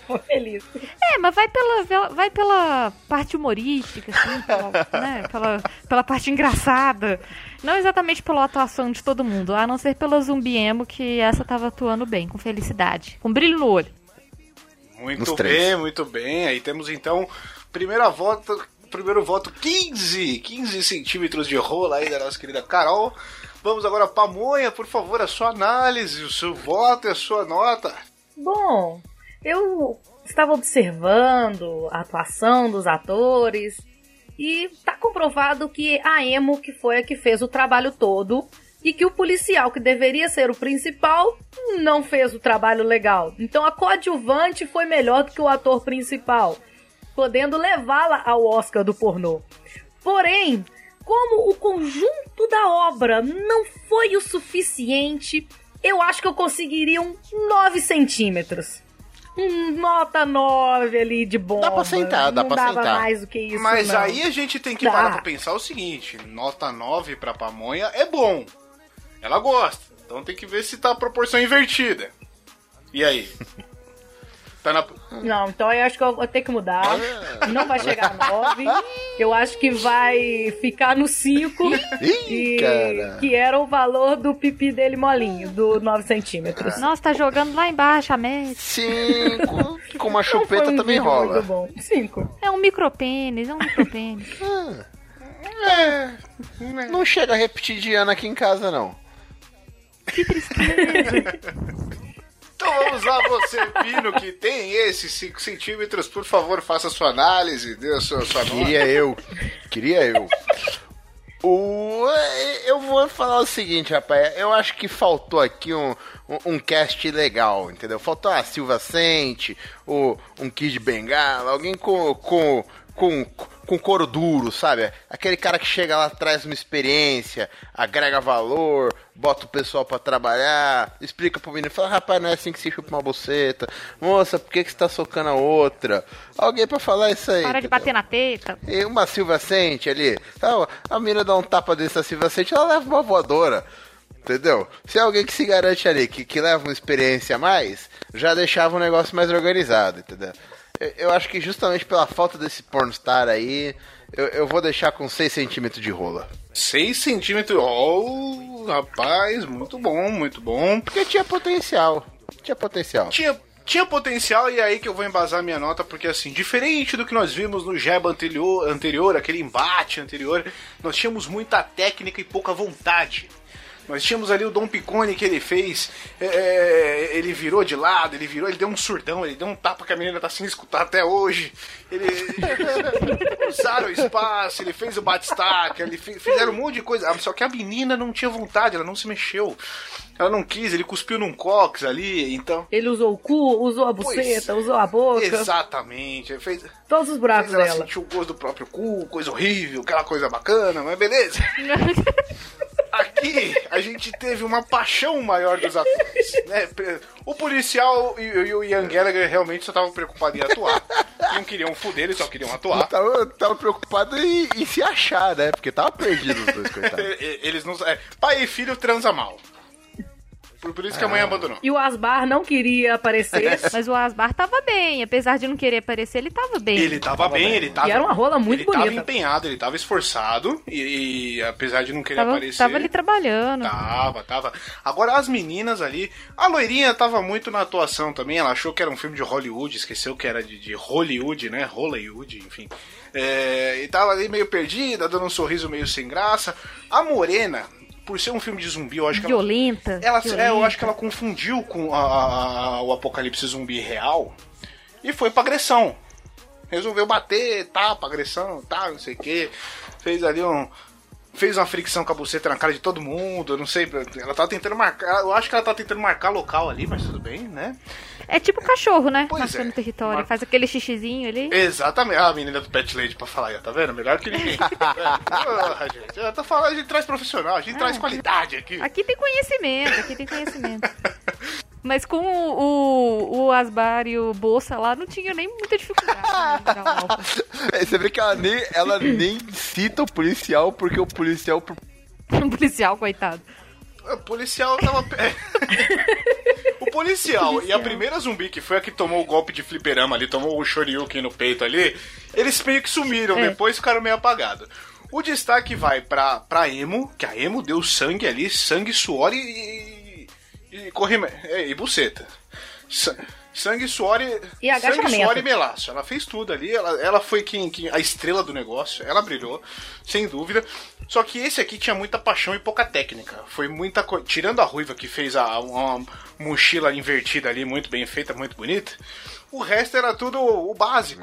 [SPEAKER 1] Tô feliz.
[SPEAKER 6] É, mas vai pela, vai pela parte humorística, assim, pela, né, pela, pela parte engraçada. Não exatamente pela atuação de todo mundo, a não ser pela zumbi emo, que essa tava atuando bem, com felicidade. Com brilho no olho.
[SPEAKER 3] Muito
[SPEAKER 2] Nos
[SPEAKER 3] bem, muito bem. Aí temos então primeira voto, primeiro voto 15, 15 centímetros de rola aí da nossa querida Carol. Vamos agora para Pamonha, por favor, a sua análise, o seu voto e a sua nota.
[SPEAKER 1] Bom, eu estava observando a atuação dos atores e tá comprovado que a Emo que foi a que fez o trabalho todo e que o policial que deveria ser o principal não fez o trabalho legal. Então a coadjuvante foi melhor do que o ator principal, podendo levá-la ao Oscar do pornô. Porém, como o conjunto da obra não foi o suficiente, eu acho que eu conseguiria um 9 centímetros. Um nota 9 ali de bomba.
[SPEAKER 2] Dá pra sentar, dá
[SPEAKER 1] não
[SPEAKER 2] pra
[SPEAKER 1] dava
[SPEAKER 2] sentar.
[SPEAKER 1] mais do que isso,
[SPEAKER 3] Mas
[SPEAKER 1] não.
[SPEAKER 3] aí a gente tem que
[SPEAKER 1] Tá.
[SPEAKER 3] parar pra pensar o seguinte: nota 9 pra Pamonha é bom. Ela gosta. Então tem que ver se tá a proporção invertida. E aí? Tá na.
[SPEAKER 1] Não, então eu acho que eu vou ter que mudar. Não vai chegar a 9. Eu acho que vai ficar no 5.
[SPEAKER 2] Ih,
[SPEAKER 1] e que era o valor do pipi dele molinho, do 9 centímetros.
[SPEAKER 6] Nossa, tá jogando lá embaixo a média.
[SPEAKER 2] Cinco, com uma chupeta
[SPEAKER 1] um
[SPEAKER 2] também rola.
[SPEAKER 1] Muito bom. 5.
[SPEAKER 6] É um micropênis, é um micropênis.
[SPEAKER 2] Não chega a repetir de ano aqui em casa, não.
[SPEAKER 3] Então vamos lá, você, Pino, que tem esses 5 centímetros, por favor, faça a sua análise, dê a sua, sua.
[SPEAKER 2] Queria eu. Queria eu. O, eu vou falar o seguinte, rapaz. Eu acho que faltou aqui um, um, um cast legal, entendeu? Faltou a Silva Sente, o, um Kid Bengala, alguém com, com, com, com couro duro, sabe? Aquele cara que chega lá, traz uma experiência, agrega valor, bota o pessoal pra trabalhar, explica pro menino, fala, rapaz, não é assim que se chupa uma buceta. Moça, por que, que você tá socando a outra? Alguém pra falar isso aí.
[SPEAKER 6] Para de bater na teta.
[SPEAKER 2] E uma Silva Sente ali. Então, a mina dá um tapa desse na Silva Sente, ela leva uma voadora. Entendeu? Se é alguém que se garante ali, que, que leva uma experiência a mais, já deixava o negócio mais organizado, entendeu? Eu, eu acho que justamente pela falta desse pornstar aí, eu, eu vou deixar com 6 centímetros de rola.
[SPEAKER 3] 6 centímetros. Oh, rapaz, muito bom, muito bom.
[SPEAKER 2] Porque tinha potencial. Tinha potencial.
[SPEAKER 3] Tinha, tinha potencial e é aí que eu vou embasar minha nota, porque assim, diferente do que nós vimos no Jeba anterior, anterior, aquele embate anterior, nós tínhamos muita técnica e pouca vontade. Nós tínhamos ali o Dom Picone que ele fez, é, é, ele virou de lado, ele virou, ele deu um surdão, ele deu um tapa que a menina tá sem escutar até hoje. Ele usaram o espaço, ele fez o batistaca, ele fe- fizeram um monte de coisa. Ah, Só que a menina não tinha vontade, ela não se mexeu. Ela não quis, ele cuspiu num cox ali, então.
[SPEAKER 1] Ele usou o cu, usou a
[SPEAKER 3] Pois.
[SPEAKER 1] buceta, usou a boca,
[SPEAKER 3] Exatamente. Ele fez,
[SPEAKER 1] todos os buracos
[SPEAKER 3] fez ela
[SPEAKER 1] dela.
[SPEAKER 3] sentir o gosto do próprio cu, coisa horrível, aquela coisa bacana, mas beleza. Aqui a gente teve uma paixão maior dos atores. Né? O policial e, e o Ian Gallagher realmente só estavam preocupados em atuar. Não queriam fuder, eles só queriam atuar.
[SPEAKER 2] Tava, tava preocupado em, em se achar, né? Porque tava perdido os dois, coitados.
[SPEAKER 3] Eles não. é, pai e filho transa mal. Por, por isso que a mãe abandonou.
[SPEAKER 1] E o Asbar não queria aparecer.
[SPEAKER 6] Mas o Asbar tava bem. Apesar de não querer aparecer, ele tava bem.
[SPEAKER 3] Ele tava, bem, ele tava.
[SPEAKER 1] E era uma rola muito
[SPEAKER 3] ele tava
[SPEAKER 1] bonita.
[SPEAKER 3] empenhado, ele tava esforçado e, e apesar de não querer
[SPEAKER 6] tava,
[SPEAKER 3] aparecer.
[SPEAKER 6] tava ali trabalhando.
[SPEAKER 3] Tava, tava. Agora as meninas ali. A loirinha tava muito na atuação também. Ela achou que era um filme de Hollywood, esqueceu que era de, de Hollywood, né? Hollywood, enfim. É, e tava ali meio perdida, dando um sorriso meio sem graça. A Morena, por ser um filme de zumbi, eu acho que ela.
[SPEAKER 6] Violenta.
[SPEAKER 3] Ela,
[SPEAKER 6] violenta.
[SPEAKER 3] é, eu acho que ela confundiu com a- a- o apocalipse zumbi real e foi pra agressão. Resolveu bater, tapa, agressão, tá, não sei o que. Fez ali um. Fez uma fricção com a buceta na cara de todo mundo, eu não sei. Ela tava tentando marcar. Eu acho que ela tá tentando marcar local ali, mas tudo bem, né?
[SPEAKER 6] É tipo cachorro, né?
[SPEAKER 3] Pois
[SPEAKER 6] Marcando
[SPEAKER 3] é.
[SPEAKER 6] território.
[SPEAKER 3] Mar-
[SPEAKER 6] Faz aquele xixizinho ali.
[SPEAKER 3] Exatamente. Ah, a menina do Pet Lady pra falar tá vendo? Melhor que ninguém. Porra, gente. Eu tô falando, a gente traz profissional, a gente traz qualidade aqui.
[SPEAKER 6] Aqui tem conhecimento, aqui tem conhecimento. Mas com o, o, o Asbar e o Bolsa lá, não tinha nem muita dificuldade. né, o.
[SPEAKER 2] É, Você vê que ela nem, ela nem cita o policial, porque o policial.
[SPEAKER 6] Um policial, coitado.
[SPEAKER 3] O policial tava. o policial e a primeira zumbi, que foi a que tomou o golpe de fliperama ali, tomou o shoryuken no peito ali, eles meio que sumiram,
[SPEAKER 6] É.
[SPEAKER 3] depois ficaram meio apagados. O destaque vai pra, pra Emo, que a Emo deu sangue ali, sangue, suor e. e, e é, e buceta. Sa- Sangue, suor e.
[SPEAKER 1] E
[SPEAKER 3] sangue, suor e melaço. Ela fez tudo ali. Ela, ela foi quem, quem- a estrela do negócio. Ela brilhou, sem dúvida. Só que esse aqui tinha muita paixão e pouca técnica. Foi muita coisa. Tirando a ruiva que fez a, uma mochila invertida ali, muito bem feita, muito bonita. O resto era tudo o básico.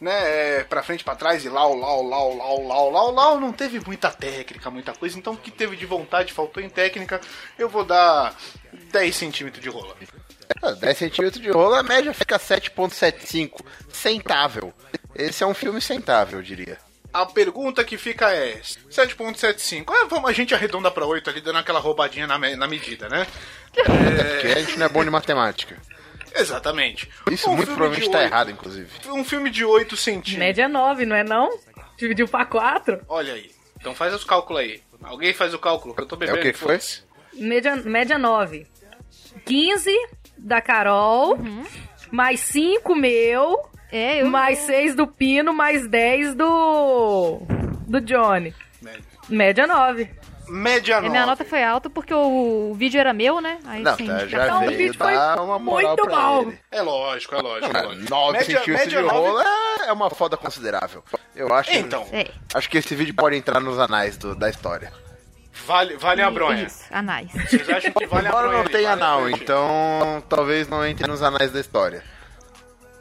[SPEAKER 3] Né? É, pra frente, pra trás, e lau, lau, lau, lau, lau, lau, lau. Não teve muita técnica, muita coisa. Então o que teve de vontade, faltou em técnica. Eu vou dar 10 centímetros de rola.
[SPEAKER 2] Ah, 10 centímetros de rolo, a média fica 7,75. Sentável. Esse é um filme sentável, eu diria.
[SPEAKER 3] A pergunta que fica é 7.75. Ah, vamos, a gente arredonda pra 8 ali, dando aquela roubadinha na, na medida, né?
[SPEAKER 2] Porque a gente não é bom de matemática.
[SPEAKER 3] Exatamente.
[SPEAKER 2] Isso
[SPEAKER 3] Um
[SPEAKER 2] muito provavelmente tá
[SPEAKER 3] oito-
[SPEAKER 2] errado, inclusive.
[SPEAKER 3] Um filme de 8 centímetros.
[SPEAKER 1] Média 9, não é não? Dividiu pra 4.
[SPEAKER 3] Olha aí. Então faz os cálculos aí. Alguém faz o cálculo, que eu tô
[SPEAKER 2] É
[SPEAKER 3] bebendo.
[SPEAKER 2] o que que foi?
[SPEAKER 3] foda-se.
[SPEAKER 1] Média, média 9. 15 da Carol. Mais 5 meu.
[SPEAKER 6] É, eu.
[SPEAKER 1] Mais 6 do Pino. Mais 10 do. Do Johnny.
[SPEAKER 3] Média.
[SPEAKER 1] Média 9.
[SPEAKER 3] Média
[SPEAKER 6] É,
[SPEAKER 3] 9.
[SPEAKER 6] minha nota foi alta porque o, o vídeo era meu, né? Aí
[SPEAKER 2] Não,
[SPEAKER 6] sim.
[SPEAKER 2] tá, já
[SPEAKER 1] Então, o
[SPEAKER 2] veio
[SPEAKER 1] vídeo foi
[SPEAKER 2] uma moral
[SPEAKER 1] muito
[SPEAKER 2] pra
[SPEAKER 1] bom.
[SPEAKER 2] ele.
[SPEAKER 3] É lógico, é lógico. é lógico.
[SPEAKER 2] 9
[SPEAKER 3] Média-
[SPEAKER 2] centímetros
[SPEAKER 3] média
[SPEAKER 2] de rolo é- é uma foda considerável. Eu acho.
[SPEAKER 3] Então,
[SPEAKER 6] É.
[SPEAKER 2] Acho que esse vídeo pode entrar nos anais do- da história.
[SPEAKER 3] Vale, vale a bronha.
[SPEAKER 6] Isso, anais.
[SPEAKER 3] Vocês acham que vale a
[SPEAKER 2] Embora
[SPEAKER 3] bronha?
[SPEAKER 2] não
[SPEAKER 3] ali?
[SPEAKER 2] tenha
[SPEAKER 3] Vale
[SPEAKER 2] anal, então talvez não entre nos anais da história.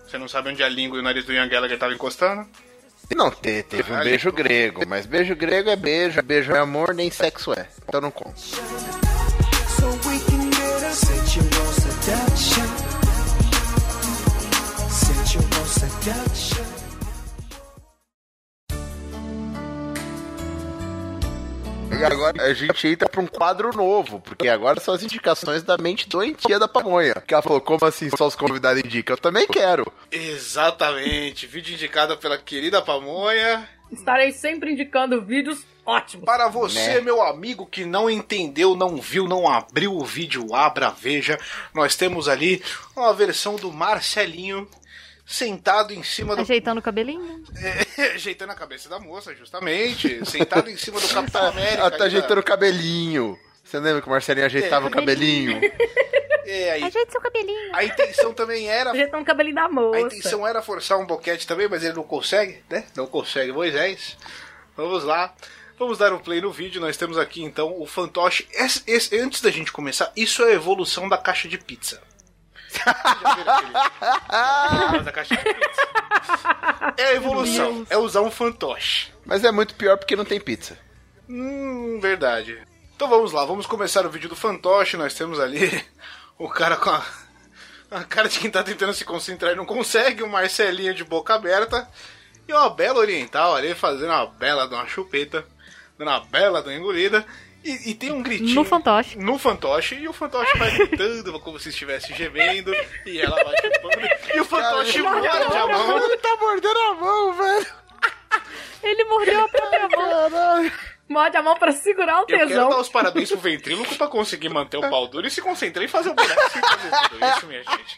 [SPEAKER 3] Você não sabe onde a língua e o nariz do Ian Gallagher tava encostando?
[SPEAKER 2] E não te- teve um beijo grego, mas beijo grego é beijo, beijo é amor, nem sexo é. Então não conta. E agora a gente entra pra um quadro novo, porque agora são as indicações da mente doentia da pamonha. Que ela falou, como assim só os convidados indicam? Eu também quero.
[SPEAKER 3] Exatamente. Vídeo indicado pela querida Pamonha.
[SPEAKER 1] Estarei sempre indicando vídeos ótimos.
[SPEAKER 3] Para você,
[SPEAKER 2] Né?
[SPEAKER 3] meu amigo que não entendeu, não viu, não abriu o vídeo, abra, veja. Nós temos ali uma versão do Marcelinho sentado em cima do.
[SPEAKER 6] Ajeitando o cabelinho.
[SPEAKER 3] É, ajeitando a cabeça da moça, justamente. Sentado em cima do Capitão América.
[SPEAKER 2] Ela tá ajeitando o cabelinho. Você lembra que o Marcelinho ajeitava o cabelinho?
[SPEAKER 3] É, aí,
[SPEAKER 6] Ajeite seu cabelinho.
[SPEAKER 3] a intenção também era.
[SPEAKER 1] Ajeitando o cabelinho da
[SPEAKER 3] A
[SPEAKER 1] moça.
[SPEAKER 3] intenção era forçar um boquete também, mas ele não consegue, né? Não consegue, Moisés. Vamos lá. Vamos dar um play no vídeo. Nós temos aqui então o fantoche. Esse- esse- antes da gente começar, isso é a evolução da caixa de pizza. Da caixa de pizza? É a evolução. É usar um fantoche.
[SPEAKER 2] Mas é muito pior porque não tem pizza.
[SPEAKER 3] Hum, verdade. Então vamos lá, vamos começar o vídeo do fantoche. Nós temos ali o cara com a, a cara de quem tá tentando se concentrar e não consegue, o Marcelinho de boca aberta. E uma bela oriental ali fazendo uma bela de uma chupeta, dando uma bela de uma engolida. E, e tem um gritinho.
[SPEAKER 6] No fantoche.
[SPEAKER 3] No fantoche. E o fantoche vai gritando como se estivesse gemendo. E ela vai chupando. E o fantoche morde a mão.
[SPEAKER 2] Ele tá mordendo a mão, velho.
[SPEAKER 6] Ele mordeu a própria mão.
[SPEAKER 2] Caralho.
[SPEAKER 1] Morde a mão pra segurar o
[SPEAKER 3] Eu quero
[SPEAKER 1] tesão.
[SPEAKER 3] dar os parabéns pro ventríloco pra conseguir manter o pau duro e se concentrar em fazer o boneco sem fazer tudo isso, minha gente.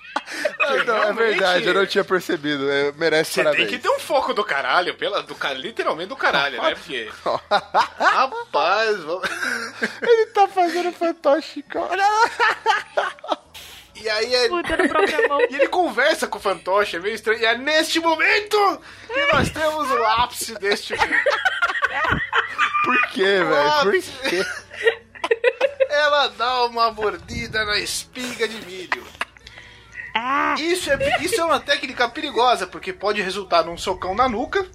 [SPEAKER 3] Porque
[SPEAKER 2] Não, é
[SPEAKER 3] realmente,
[SPEAKER 2] verdade, eu não tinha percebido. é, Merece
[SPEAKER 3] Você
[SPEAKER 2] parabéns.
[SPEAKER 3] tem que ter um foco do caralho, pela, do, literalmente do caralho, né? Porque. Rapaz, vamos...
[SPEAKER 2] Ele tá fazendo cara.
[SPEAKER 3] E aí é.
[SPEAKER 6] Puta no própria mão.
[SPEAKER 3] E ele conversa com o fantoche, é meio estranho. E é neste momento que nós temos o ápice deste vídeo.
[SPEAKER 2] Por quê, velho? Por quê?
[SPEAKER 3] Ela dá uma mordida na espiga de milho.
[SPEAKER 6] Ah,
[SPEAKER 3] Isso é, isso é uma técnica perigosa, porque pode resultar num socão na nuca.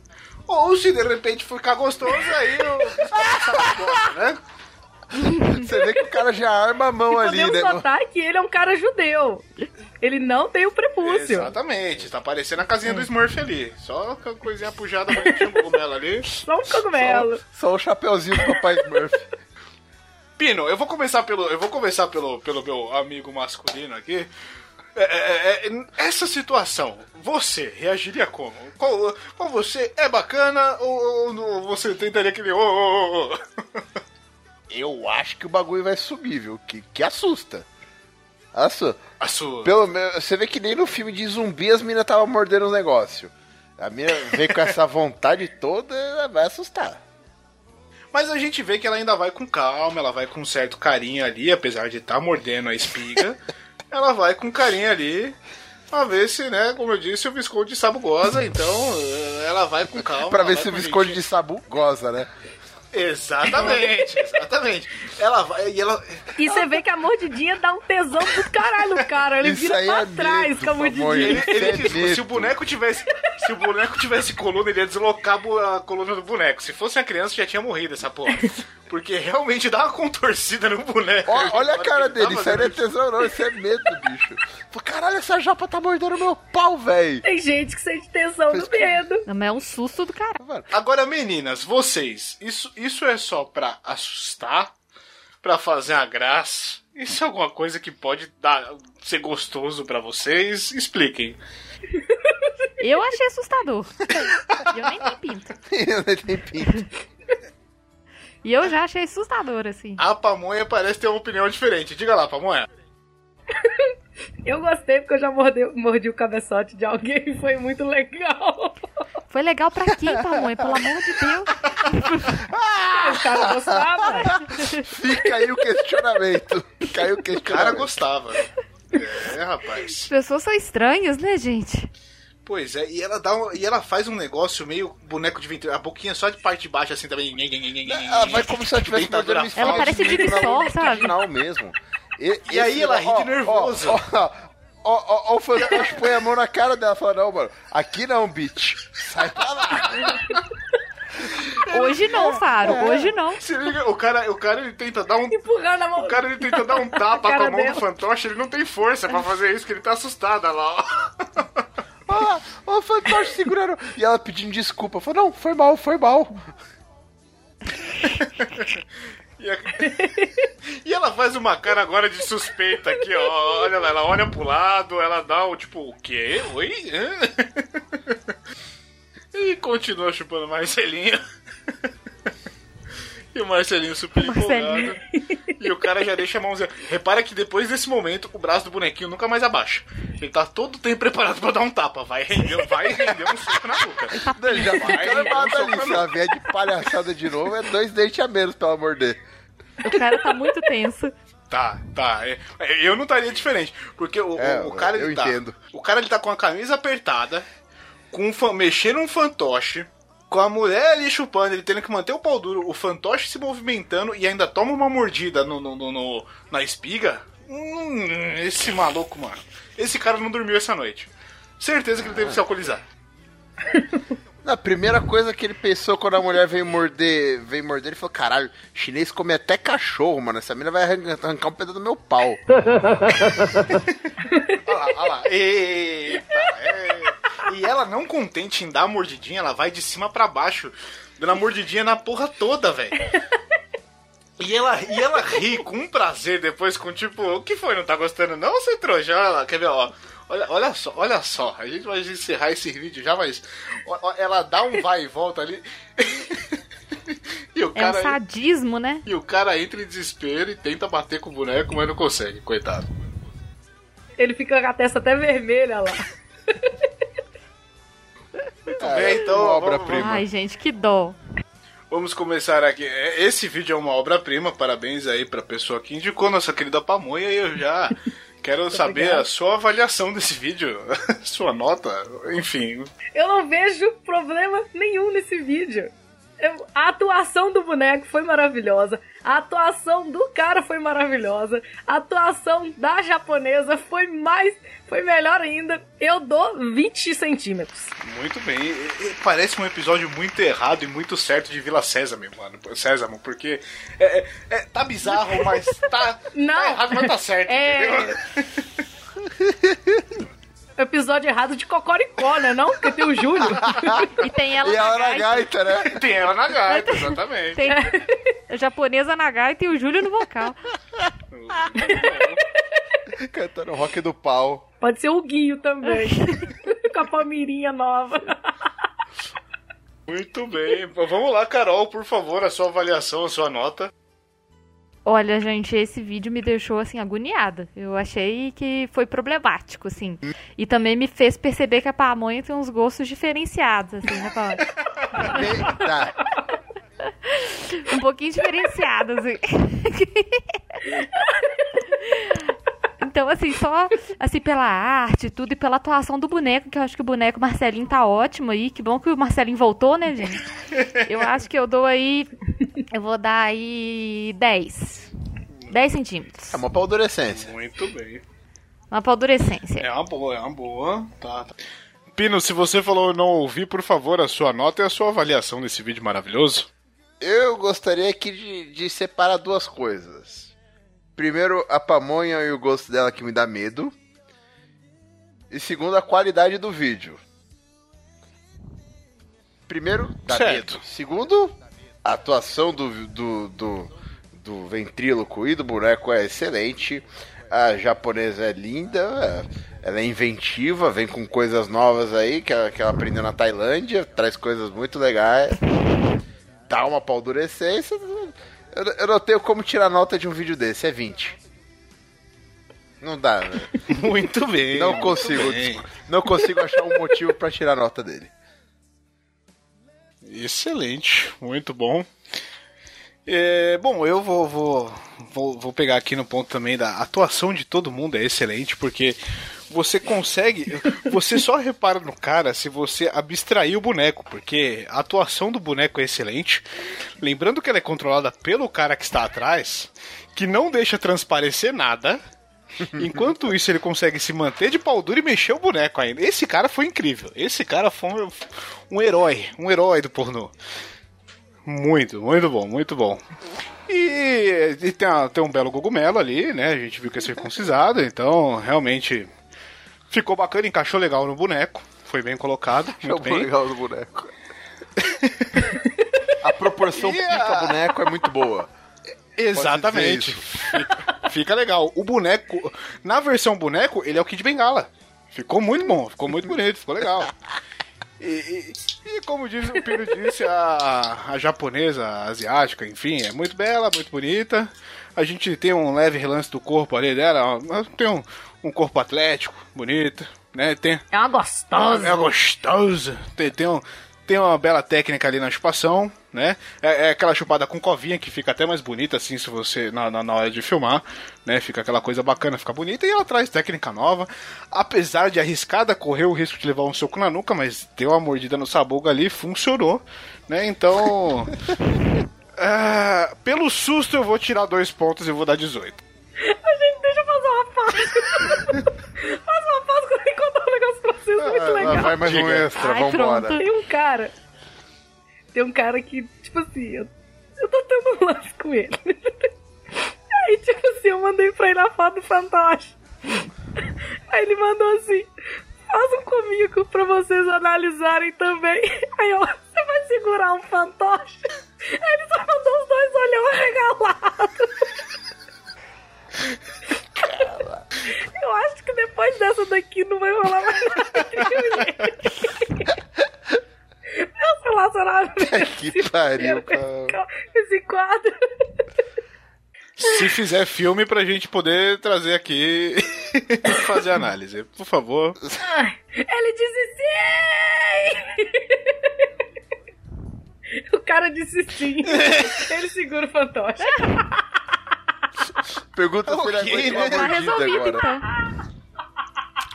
[SPEAKER 3] Ou se de repente ficar gostoso, aí o. né?
[SPEAKER 2] Você vê que o cara já arma a mão ali,
[SPEAKER 1] Podemos
[SPEAKER 2] né?
[SPEAKER 1] notar que ele é um cara judeu. Ele não tem o prepúcio.
[SPEAKER 3] Exatamente, tá parecendo a casinha do Smurf ali. Só com a coisinha pujada com cogumelo ali.
[SPEAKER 1] Só um cogumelo.
[SPEAKER 2] Só o chapeuzinho do Papai Smurf.
[SPEAKER 3] Pino, eu vou começar pelo. Eu vou começar pelo, pelo meu amigo masculino aqui. É, é, é, essa situação, você reagiria como? Qual, qual você é bacana ou, ou não- você tentaria aquele. ô, ô, ô?
[SPEAKER 2] Eu acho que o bagulho vai subir, viu? Que, que assusta. Assusta.
[SPEAKER 3] A sua.
[SPEAKER 2] Pelo menos, você vê que nem no filme de zumbi as minas estavam mordendo os negócios. A mina vem com essa vontade toda, vai assustar.
[SPEAKER 3] Mas a gente vê que ela ainda vai com calma, ela vai com um certo carinho ali, apesar de estar mordendo a espiga. ela vai com carinho ali. Pra ver se, né, como eu disse, o Visconde Sabu goza, então eh, ela vai com calma.
[SPEAKER 2] Pra ver se o Visconde de Sabu goza, né?
[SPEAKER 3] Exatamente, exatamente. Ela vai e ela.
[SPEAKER 1] E você vê que a mordidinha dá um tesão do caralho cara. Ele
[SPEAKER 2] Isso
[SPEAKER 1] vira pra
[SPEAKER 2] é
[SPEAKER 1] trás com a mordidinha.
[SPEAKER 3] Ele, ele
[SPEAKER 2] É
[SPEAKER 3] diz,
[SPEAKER 2] medo.
[SPEAKER 3] se o boneco tivesse. Se o boneco tivesse coluna, ele ia deslocar a coluna do boneco. Se fosse uma criança, já tinha morrido essa porra. Porque realmente dá uma contorcida no boneco.
[SPEAKER 2] Ó, olha a cara dele, isso aí não é tesão não, isso é medo, bicho. Caralho, essa japa tá mordendo meu pau, velho.
[SPEAKER 1] Tem gente que sente tesão no medo.
[SPEAKER 6] não, mas é um susto do cara.
[SPEAKER 3] Agora, meninas, vocês, isso, isso é só pra assustar? Pra fazer a graça? Isso é alguma coisa que pode dar, ser gostoso pra vocês? Expliquem.
[SPEAKER 6] Eu achei assustador. E eu nem tenho pinto.
[SPEAKER 2] Não tem pinto.
[SPEAKER 6] E eu já achei assustador, assim.
[SPEAKER 3] A pamonha parece ter uma opinião diferente. Diga lá, pamonha.
[SPEAKER 1] Eu gostei porque eu já mordi, mordi o cabeçote de alguém e foi muito legal.
[SPEAKER 6] Foi legal pra quê, pamonha? Pelo amor de Deus.
[SPEAKER 1] O cara gostava.
[SPEAKER 2] Fica aí o questionamento. Fica aí o
[SPEAKER 3] O cara
[SPEAKER 2] questionamento.
[SPEAKER 3] gostava. É, rapaz.
[SPEAKER 6] As pessoas são estranhas, né, gente?
[SPEAKER 3] Pois é, e ela dá um- e ela faz um negócio meio boneco de ventre, a boquinha só de parte de baixo assim também.
[SPEAKER 2] Ela vai como se ela tivesse mordendo
[SPEAKER 6] Ela parece Sor,
[SPEAKER 2] luta
[SPEAKER 6] sabe?
[SPEAKER 2] mesmo. E,
[SPEAKER 3] E aí ela ri de nervoso.
[SPEAKER 2] Ó, ó, ó, ó, ó, o fantoche põe a mão na cara dela e fala, não, mano, aqui não, bitch. Sai pra lá.
[SPEAKER 6] Hoje não, Faro. Hoje não.
[SPEAKER 3] Se liga, o cara, o cara ele tenta dar um
[SPEAKER 1] Empurrando a mão.
[SPEAKER 3] o cara ele tenta dar um tapa com a mão
[SPEAKER 1] dela.
[SPEAKER 3] do fantoche, ele não tem força pra fazer isso, que ele tá assustada lá, ó.
[SPEAKER 2] Ó, ó, o fantoche segurando. E ela pedindo desculpa. Falou, não, foi mal, foi mal.
[SPEAKER 3] E, a- e ela faz uma cara agora de suspeita aqui, ó. Olha lá, ela olha pro lado, ela dá o tipo, o quê? Oi? E continua chupando Marcelinho. E o Marcelinho super
[SPEAKER 6] Marcelinho.
[SPEAKER 3] empolgado. E o cara já deixa a mãozinha. Repara que depois desse momento, o braço do bonequinho nunca mais abaixa. Ele tá todo o tempo preparado pra dar um tapa. Vai render, vai render um soco na nuca.
[SPEAKER 2] Não, ele já fica ali. Se ela vier de palhaçada de novo, é dois dentes a menos pra ela morder.
[SPEAKER 6] O cara tá muito tenso.
[SPEAKER 3] Tá, tá. É, é, Eu não estaria diferente. Porque o,
[SPEAKER 2] É,
[SPEAKER 3] o cara ele
[SPEAKER 2] eu
[SPEAKER 3] tá.
[SPEAKER 2] entendo.
[SPEAKER 3] O cara ele tá com a camisa apertada, com um mexendo um fantoche, com a mulher ali chupando, ele tendo que manter o pau duro, o fantoche se movimentando e ainda toma uma mordida no, no- no- no- na espiga. Hum, esse maluco, mano. Esse cara não dormiu essa noite. Certeza que ele teve que se alcoolizar.
[SPEAKER 2] A primeira coisa que ele pensou quando a mulher veio morder, veio morder, ele falou: caralho, chinês come até cachorro, mano. Essa mina vai arrancar, um pedaço do meu pau.
[SPEAKER 3] Olha lá, olha lá. Eita, é. E ela não contente em dar a mordidinha, ela vai de cima pra baixo, dando a mordidinha na porra toda, velho. E ela, e ela ri com um prazer depois, com tipo, o que foi? Não tá gostando não, você trouxa? Olha lá, quer ver, ó. Olha, olha só, olha só. A gente vai encerrar esse vídeo já, mas ó, ó, ela dá um vai e volta ali. E o
[SPEAKER 6] É um
[SPEAKER 3] cara,
[SPEAKER 6] sadismo, né?
[SPEAKER 3] e o cara entra em desespero e tenta bater com o boneco, mas não consegue, coitado.
[SPEAKER 1] Ele fica com a testa até vermelha lá.
[SPEAKER 3] Muito
[SPEAKER 2] É,
[SPEAKER 3] bem, então.
[SPEAKER 2] obra-prima.
[SPEAKER 6] Ai, gente, que dó.
[SPEAKER 3] Vamos começar aqui. É, Esse vídeo é uma obra-prima, parabéns aí pra pessoa que indicou, nossa querida Pamonha, e eu já quero saber
[SPEAKER 1] obrigado.
[SPEAKER 3] a sua avaliação desse vídeo, sua nota, enfim.
[SPEAKER 1] Eu não vejo problema nenhum nesse vídeo. A atuação do boneco foi maravilhosa. A atuação do cara foi maravilhosa. A atuação da japonesa foi mais. Foi melhor ainda. Eu dou 20 centímetros.
[SPEAKER 3] Muito bem. Parece um episódio muito errado e muito certo de Vila Sésamo, mano. Sésamo, porque é, é- é- tá bizarro, mas tá,
[SPEAKER 1] Não.
[SPEAKER 3] tá errado, mas tá certo,
[SPEAKER 1] É.
[SPEAKER 3] entendeu?
[SPEAKER 1] Episódio errado de Cocoricó, né? Não? Porque tem o Júlio.
[SPEAKER 6] E tem ela
[SPEAKER 2] E
[SPEAKER 6] na
[SPEAKER 2] ela na
[SPEAKER 6] gaita.
[SPEAKER 2] gaita, né?
[SPEAKER 3] Tem ela na gaita, exatamente.
[SPEAKER 6] Tem a japonesa na gaita e o Júlio no vocal.
[SPEAKER 2] Cantando rock do pau.
[SPEAKER 1] Pode ser o Guinho também. Com a palmeirinha nova.
[SPEAKER 3] Muito bem. Vamos lá, Carol, por favor, a sua avaliação, a sua nota.
[SPEAKER 6] Olha, gente, esse vídeo me deixou assim agoniada. Eu achei que foi problemático, assim. E também me fez perceber que a pamonha tem uns gostos diferenciados, assim, né?
[SPEAKER 2] Eita.
[SPEAKER 6] Um pouquinho diferenciados, assim. Então, assim, só assim, pela arte e tudo, e pela atuação do boneco, que eu acho que o boneco Marcelinho tá ótimo aí. Que bom que o Marcelinho voltou, né, gente? Eu acho que eu dou aí. Eu vou dar aí 10. 10 centímetros.
[SPEAKER 2] É uma paldurecência.
[SPEAKER 3] Muito bem.
[SPEAKER 6] Uma paldurecência.
[SPEAKER 3] É uma boa, é uma boa. Tá, tá. Pino, se você falou não ouvir, por favor, a sua nota e a sua avaliação desse vídeo maravilhoso.
[SPEAKER 2] Eu gostaria aqui de, de separar duas coisas. Primeiro, a pamonha e o gosto dela que me dá medo. E segundo, a qualidade do vídeo. Primeiro, dá
[SPEAKER 3] Certo.
[SPEAKER 2] medo. Segundo, a atuação do, do, do, do ventríloco e do boneco é excelente. A japonesa é linda, ela é inventiva, vem com coisas novas aí que ela, que ela aprendeu na Tailândia, traz coisas muito legais dá uma paldurecência. Eu, eu não tenho como tirar nota de um vídeo desse, é 20. Não dá, né?
[SPEAKER 3] Muito bem.
[SPEAKER 2] Não consigo,
[SPEAKER 3] bem.
[SPEAKER 2] não consigo achar um motivo pra tirar nota dele.
[SPEAKER 3] Excelente, muito bom. É, bom, eu vou, vou, vou, vou pegar aqui no ponto também da atuação de todo mundo é excelente, porque você consegue. Você só repara no cara se você abstrair o boneco, porque a atuação do boneco é excelente. Lembrando que ela é controlada pelo cara que está atrás, que não deixa transparecer nada. Enquanto isso, ele consegue se manter de pau duro e mexer o boneco ainda. Esse cara foi incrível. Esse cara foi um, um herói. Um herói do pornô. Muito, muito bom, muito bom. E, e tem, a- tem um belo cogumelo ali, né? A gente viu que é circuncisado, então realmente ficou bacana, encaixou legal no boneco. Foi bem colocado, muito
[SPEAKER 2] o
[SPEAKER 3] bem.
[SPEAKER 2] legal do boneco. A proporção
[SPEAKER 3] E a-
[SPEAKER 2] pica-boneco é muito boa.
[SPEAKER 3] Exatamente. Fica, fica legal. O boneco, na versão boneco, ele é o Kid Bengala. Ficou muito bom, ficou muito bonito, ficou legal. E, e- e como diz, o Pino disse, a, a japonesa, a asiática, enfim, é muito bela, muito bonita. A gente tem um leve relance do corpo ali dela, tem um, um corpo atlético, bonito, né? Tem,
[SPEAKER 1] É uma gostosa.
[SPEAKER 3] é gostoso. Tem, tem, um- tem uma bela técnica ali na chupação, né? É, é aquela chupada com covinha que fica até mais bonita assim se você na, na, na hora de filmar, né? Fica aquela coisa bacana, fica bonita e ela traz técnica nova. Apesar de arriscada, correu o risco de levar um soco na nuca, mas deu uma mordida no sabugo ali, funcionou, né? Então, ah, pelo susto eu vou tirar dois pontos e vou dar 18.
[SPEAKER 1] Gente, deixa eu fazer uma pausa. Faz uma pausa quando eu contar um negócio pra vocês muito
[SPEAKER 2] Ah,
[SPEAKER 1] legal.
[SPEAKER 2] vai mais um extra,
[SPEAKER 6] Ai,
[SPEAKER 2] vambora.
[SPEAKER 6] pronto.
[SPEAKER 1] Tem um cara. Tem um cara que, tipo assim, eu, eu tô tendo um lance com ele. Aí, tipo assim, eu mandei pra ele a foto do fantoche. Aí ele mandou assim: façam comigo pra vocês analisarem também. Aí eu, você vai segurar um fantoche? Aí ele só mandou os dois olhão regalados. Eu acho que depois dessa daqui não vai rolar mais nada. Eu sou Lazarado.
[SPEAKER 2] que pariu, cara. Esse quadro.
[SPEAKER 3] Se fizer filme pra gente poder trazer aqui e fazer análise, por favor.
[SPEAKER 1] Ele disse sim! O cara disse sim. Ele segura o fantoche.
[SPEAKER 2] Pergunta okay, se ele aguentou
[SPEAKER 3] né?
[SPEAKER 6] a
[SPEAKER 2] mordida agora.
[SPEAKER 6] Então.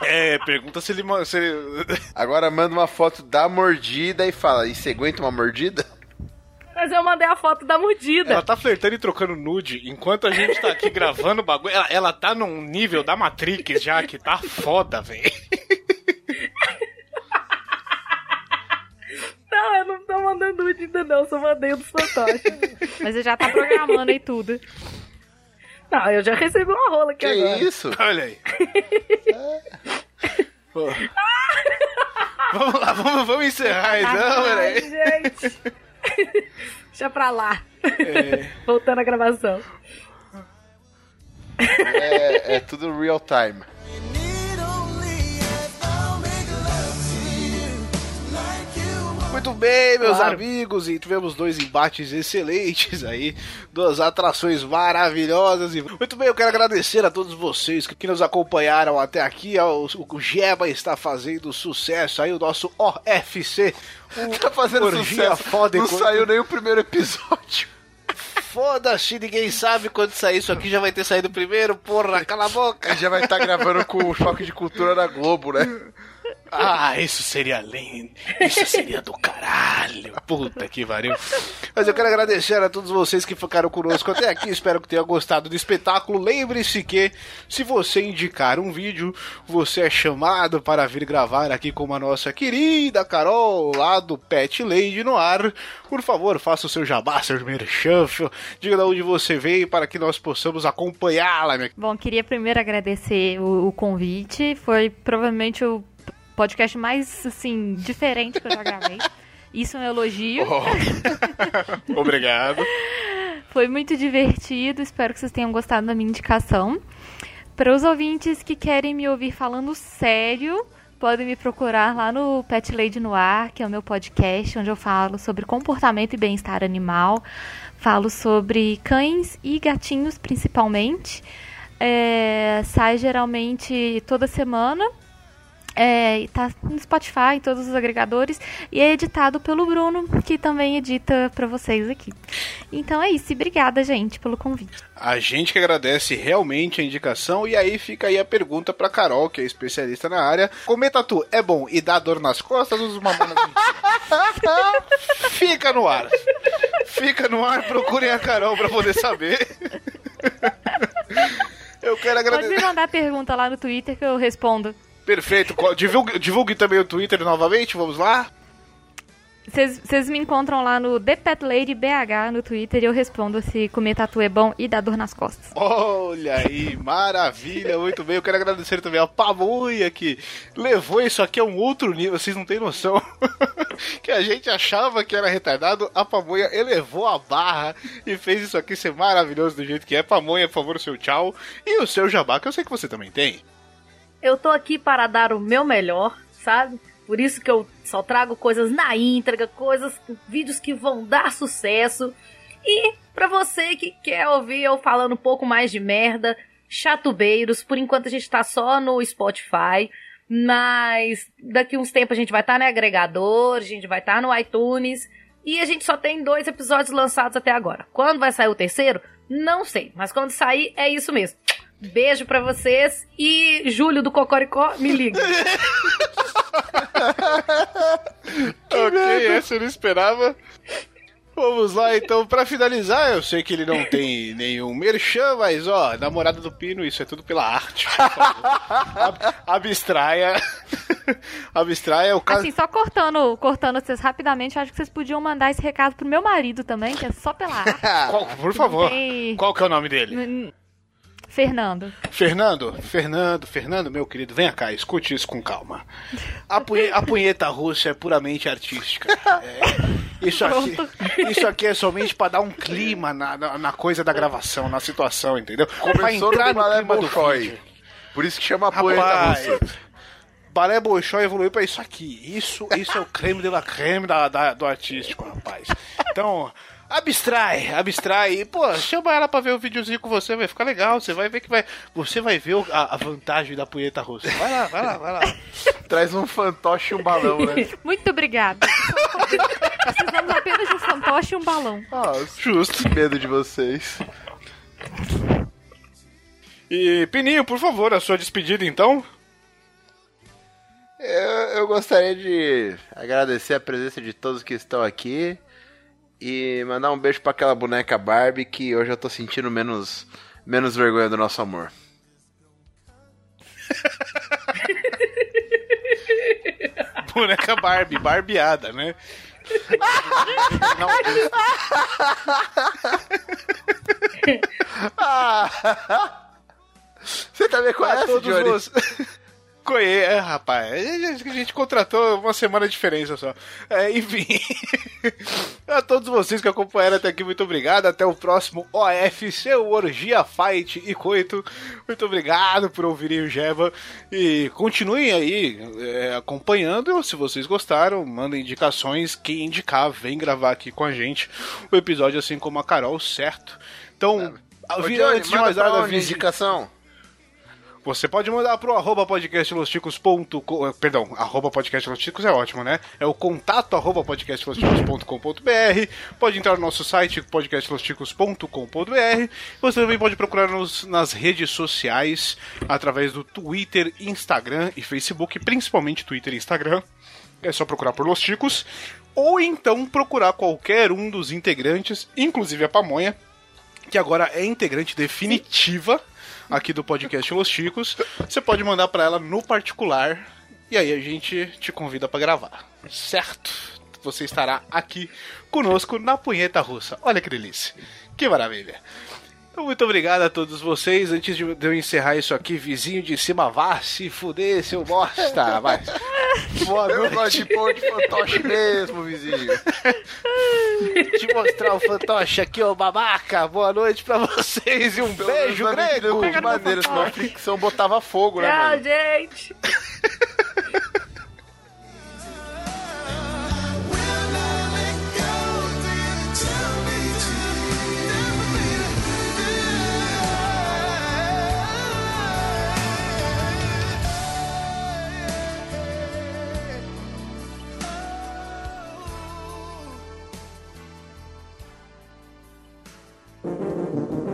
[SPEAKER 3] É, pergunta se ele. Se ele...
[SPEAKER 2] Agora manda uma foto da mordida e fala, e você aguenta uma mordida?
[SPEAKER 1] Mas eu mandei a foto da mordida.
[SPEAKER 3] Ela tá flertando e trocando nude enquanto a gente tá aqui gravando o bagulho. Ela, ela tá num nível da Matrix já que tá foda, velho.
[SPEAKER 1] Não, eu não tô mandando nude ainda não, só mandei o dos fantoches.
[SPEAKER 6] Mas ele já tá programando e tudo.
[SPEAKER 1] Não, eu já recebi uma rola aqui
[SPEAKER 2] Que
[SPEAKER 1] agora.
[SPEAKER 2] isso?
[SPEAKER 3] Olha aí. Pô. Vamos lá, vamos, vamos encerrar então,
[SPEAKER 1] Ai, gente. Deixa pra lá.
[SPEAKER 3] É.
[SPEAKER 1] Voltando à gravação.
[SPEAKER 2] É, é tudo real time.
[SPEAKER 3] Muito bem, meus
[SPEAKER 1] Claro.
[SPEAKER 3] amigos, e tivemos dois embates excelentes aí, duas atrações maravilhosas. E... Muito bem, eu quero agradecer a todos vocês que, nos acompanharam até aqui. O, Jeba está fazendo sucesso aí, o nosso OFC. O
[SPEAKER 2] Tá fazendo
[SPEAKER 3] Orgia
[SPEAKER 2] sucesso.
[SPEAKER 3] Foda
[SPEAKER 2] Não saiu nem o primeiro episódio.
[SPEAKER 3] Foda-se, ninguém sabe quando sair isso aqui, já vai ter saído primeiro, porra, cala a boca.
[SPEAKER 2] Já vai estar gravando com o Choque de Cultura da Globo, né?
[SPEAKER 3] Ah, isso seria lindo. Isso seria do caralho. Puta que pariu. Mas eu quero agradecer a todos vocês que ficaram conosco até aqui. Espero que tenham gostado do espetáculo. Lembre-se que, se você indicar um vídeo, você é chamado para vir gravar aqui com a nossa querida Carol, lá do Pet Lady no ar. Por favor, faça o seu jabá, seu merchan. Diga de onde você veio para que nós possamos acompanhá-la, minha
[SPEAKER 6] Bom, queria primeiro agradecer o, o convite. Foi provavelmente o podcast mais, assim, diferente que eu já gravei. Isso é um elogio.
[SPEAKER 3] Obrigado.
[SPEAKER 6] Foi muito divertido, espero que vocês tenham gostado da minha indicação. Para os ouvintes que querem me ouvir falando sério, podem me procurar lá no Pet Lady no Ar, que é o meu podcast, onde eu falo sobre comportamento e bem-estar animal. Falo sobre cães e gatinhos, principalmente. É, sai geralmente toda semana. É, tá no Spotify, em todos os agregadores, e é editado pelo Bruno, que também edita pra vocês aqui. Então é isso, e obrigada, gente, pelo convite.
[SPEAKER 3] A gente que agradece realmente a indicação e aí fica aí a pergunta pra Carol, que é especialista na área. Comer tatu é bom e dá dor nas costas ou uma mão nas Fica no ar. Fica no ar, procurem a Carol pra poder saber. Eu quero
[SPEAKER 6] Pode me
[SPEAKER 3] agradecer.
[SPEAKER 6] mandar pergunta lá no Twitter que eu respondo.
[SPEAKER 3] Perfeito. Divulgue, divulgue também o Twitter novamente, vamos lá.
[SPEAKER 6] Vocês me encontram lá no The Pet Lady BH no Twitter e eu respondo se comer tatu é bom e dá dor nas costas.
[SPEAKER 3] Olha aí, maravilha, muito bem. Eu quero agradecer também a Pamonha que levou isso aqui a um outro nível, vocês não têm noção. que a gente achava que era retardado, a Pamonha elevou a barra e fez isso aqui ser maravilhoso do jeito que é. Pamonha, por favor, o seu tchau. E o seu jabá, que eu sei que você também tem.
[SPEAKER 1] Eu tô aqui para dar o meu melhor, sabe? Por isso que eu só trago coisas na íntegra, coisas, vídeos que vão dar sucesso. E pra você que quer ouvir eu falando um pouco mais de merda, chatubeiros, por enquanto a gente tá só no Spotify, mas daqui uns tempos a gente vai estar no agregador, a gente vai estar no iTunes, e a gente só tem dois episódios lançados até agora. Quando vai sair o terceiro? Não sei, mas quando sair é isso mesmo. Beijo pra vocês e Júlio do Cocoricó, me liga.
[SPEAKER 3] ok, essa eu não esperava. Vamos lá, então, pra finalizar, eu sei que ele não tem nenhum merchan, mas ó, namorada do Pino, isso é tudo pela arte. Ab- Abstraia. Abstraia o caso.
[SPEAKER 6] Assim, só cortando, cortando vocês rapidamente, eu acho que vocês podiam mandar esse recado pro meu marido também, que é só pela arte.
[SPEAKER 3] Qual- por favor,
[SPEAKER 6] tem-
[SPEAKER 3] qual que é o nome dele?
[SPEAKER 6] Hum, Fernando.
[SPEAKER 3] Fernando, Fernando, Fernando, meu querido, venha cá, escute isso com calma. A, punhe- a punheta russa é puramente artística. É, isso, aqui, isso aqui é somente pra dar um clima na, na, na coisa da gravação, na situação, entendeu? Pra entrar no
[SPEAKER 2] balé
[SPEAKER 3] clima do vídeo.
[SPEAKER 2] Por isso que chama poeta
[SPEAKER 3] Rapaz,
[SPEAKER 2] russa.
[SPEAKER 3] Balé Bolshoi evoluiu pra isso aqui. Isso, isso é o creme de la creme da, da- do artístico, rapaz. Então, abstrai, abstrai. E, pô, chama ela pra ver o videozinho com você, vai ficar legal. Você vai ver que vai. Você vai ver o- a, a vantagem da punheta russa. Vai lá, vai lá, vai lá.
[SPEAKER 2] Traz um fantoche e um balão, né?
[SPEAKER 6] Muito obrigada. Precisamos apenas de um fantoche e um balão.
[SPEAKER 2] Ah,
[SPEAKER 3] Justo.
[SPEAKER 2] que medo de vocês.
[SPEAKER 3] E, Pininho, por favor, a sua despedida então.
[SPEAKER 2] Eu, eu gostaria de agradecer a presença de todos que estão aqui e mandar um beijo pra aquela boneca Barbie que hoje eu tô sentindo menos, menos vergonha do nosso amor.
[SPEAKER 3] Boneca Barbie, barbeada, né?
[SPEAKER 2] Você também conhece,
[SPEAKER 3] Ah, todos
[SPEAKER 2] Johnny?
[SPEAKER 3] os... Conhe... É, rapaz, a gente, contratou uma semana de diferença só. É, enfim, a todos vocês que acompanharam até aqui, muito obrigado. Até o próximo OFC, o Orgia Fight e Coito. Muito obrigado por ouvirem o Jeva. E continuem aí é, acompanhando. Se vocês gostaram, mandem indicações. Quem indicar, vem gravar aqui com a gente o episódio, assim como a Carol, certo? Então,
[SPEAKER 2] Ô, Johnny,
[SPEAKER 3] antes de mais nada,
[SPEAKER 2] indicação?
[SPEAKER 3] Você pode mandar pro arroba podcastlosticos.com. eh, Perdão, arroba podcastlosticos é ótimo, né? É o contato arroba podcastlosticos.com.br. Pode entrar no nosso site podcastlosticos.com.br. Você também pode procurar nos nas redes sociais através do Twitter, Instagram e Facebook, principalmente Twitter e Instagram. É só procurar por Los Ticos. Ou então procurar qualquer um dos integrantes, inclusive a Pamonha, que agora é integrante definitiva aqui do podcast Los Chicos. Você pode mandar pra ela no particular e aí a gente te convida pra gravar, certo? Você estará aqui conosco na punheta russa. Olha que delícia, que maravilha. Então, muito obrigado a todos vocês. Antes de eu encerrar isso aqui, vizinho de cima, vá se fuder, seu bosta. Vai. Boa
[SPEAKER 2] Eu
[SPEAKER 3] noite.
[SPEAKER 2] gosto de pôr de fantoche mesmo, vizinho.
[SPEAKER 3] te mostrar o fantoche aqui, ô babaca. Boa noite pra vocês e um beijo grego.
[SPEAKER 2] De maneira, senão a fricção botava fogo, né,
[SPEAKER 1] Tchau,
[SPEAKER 2] mano?
[SPEAKER 1] gente.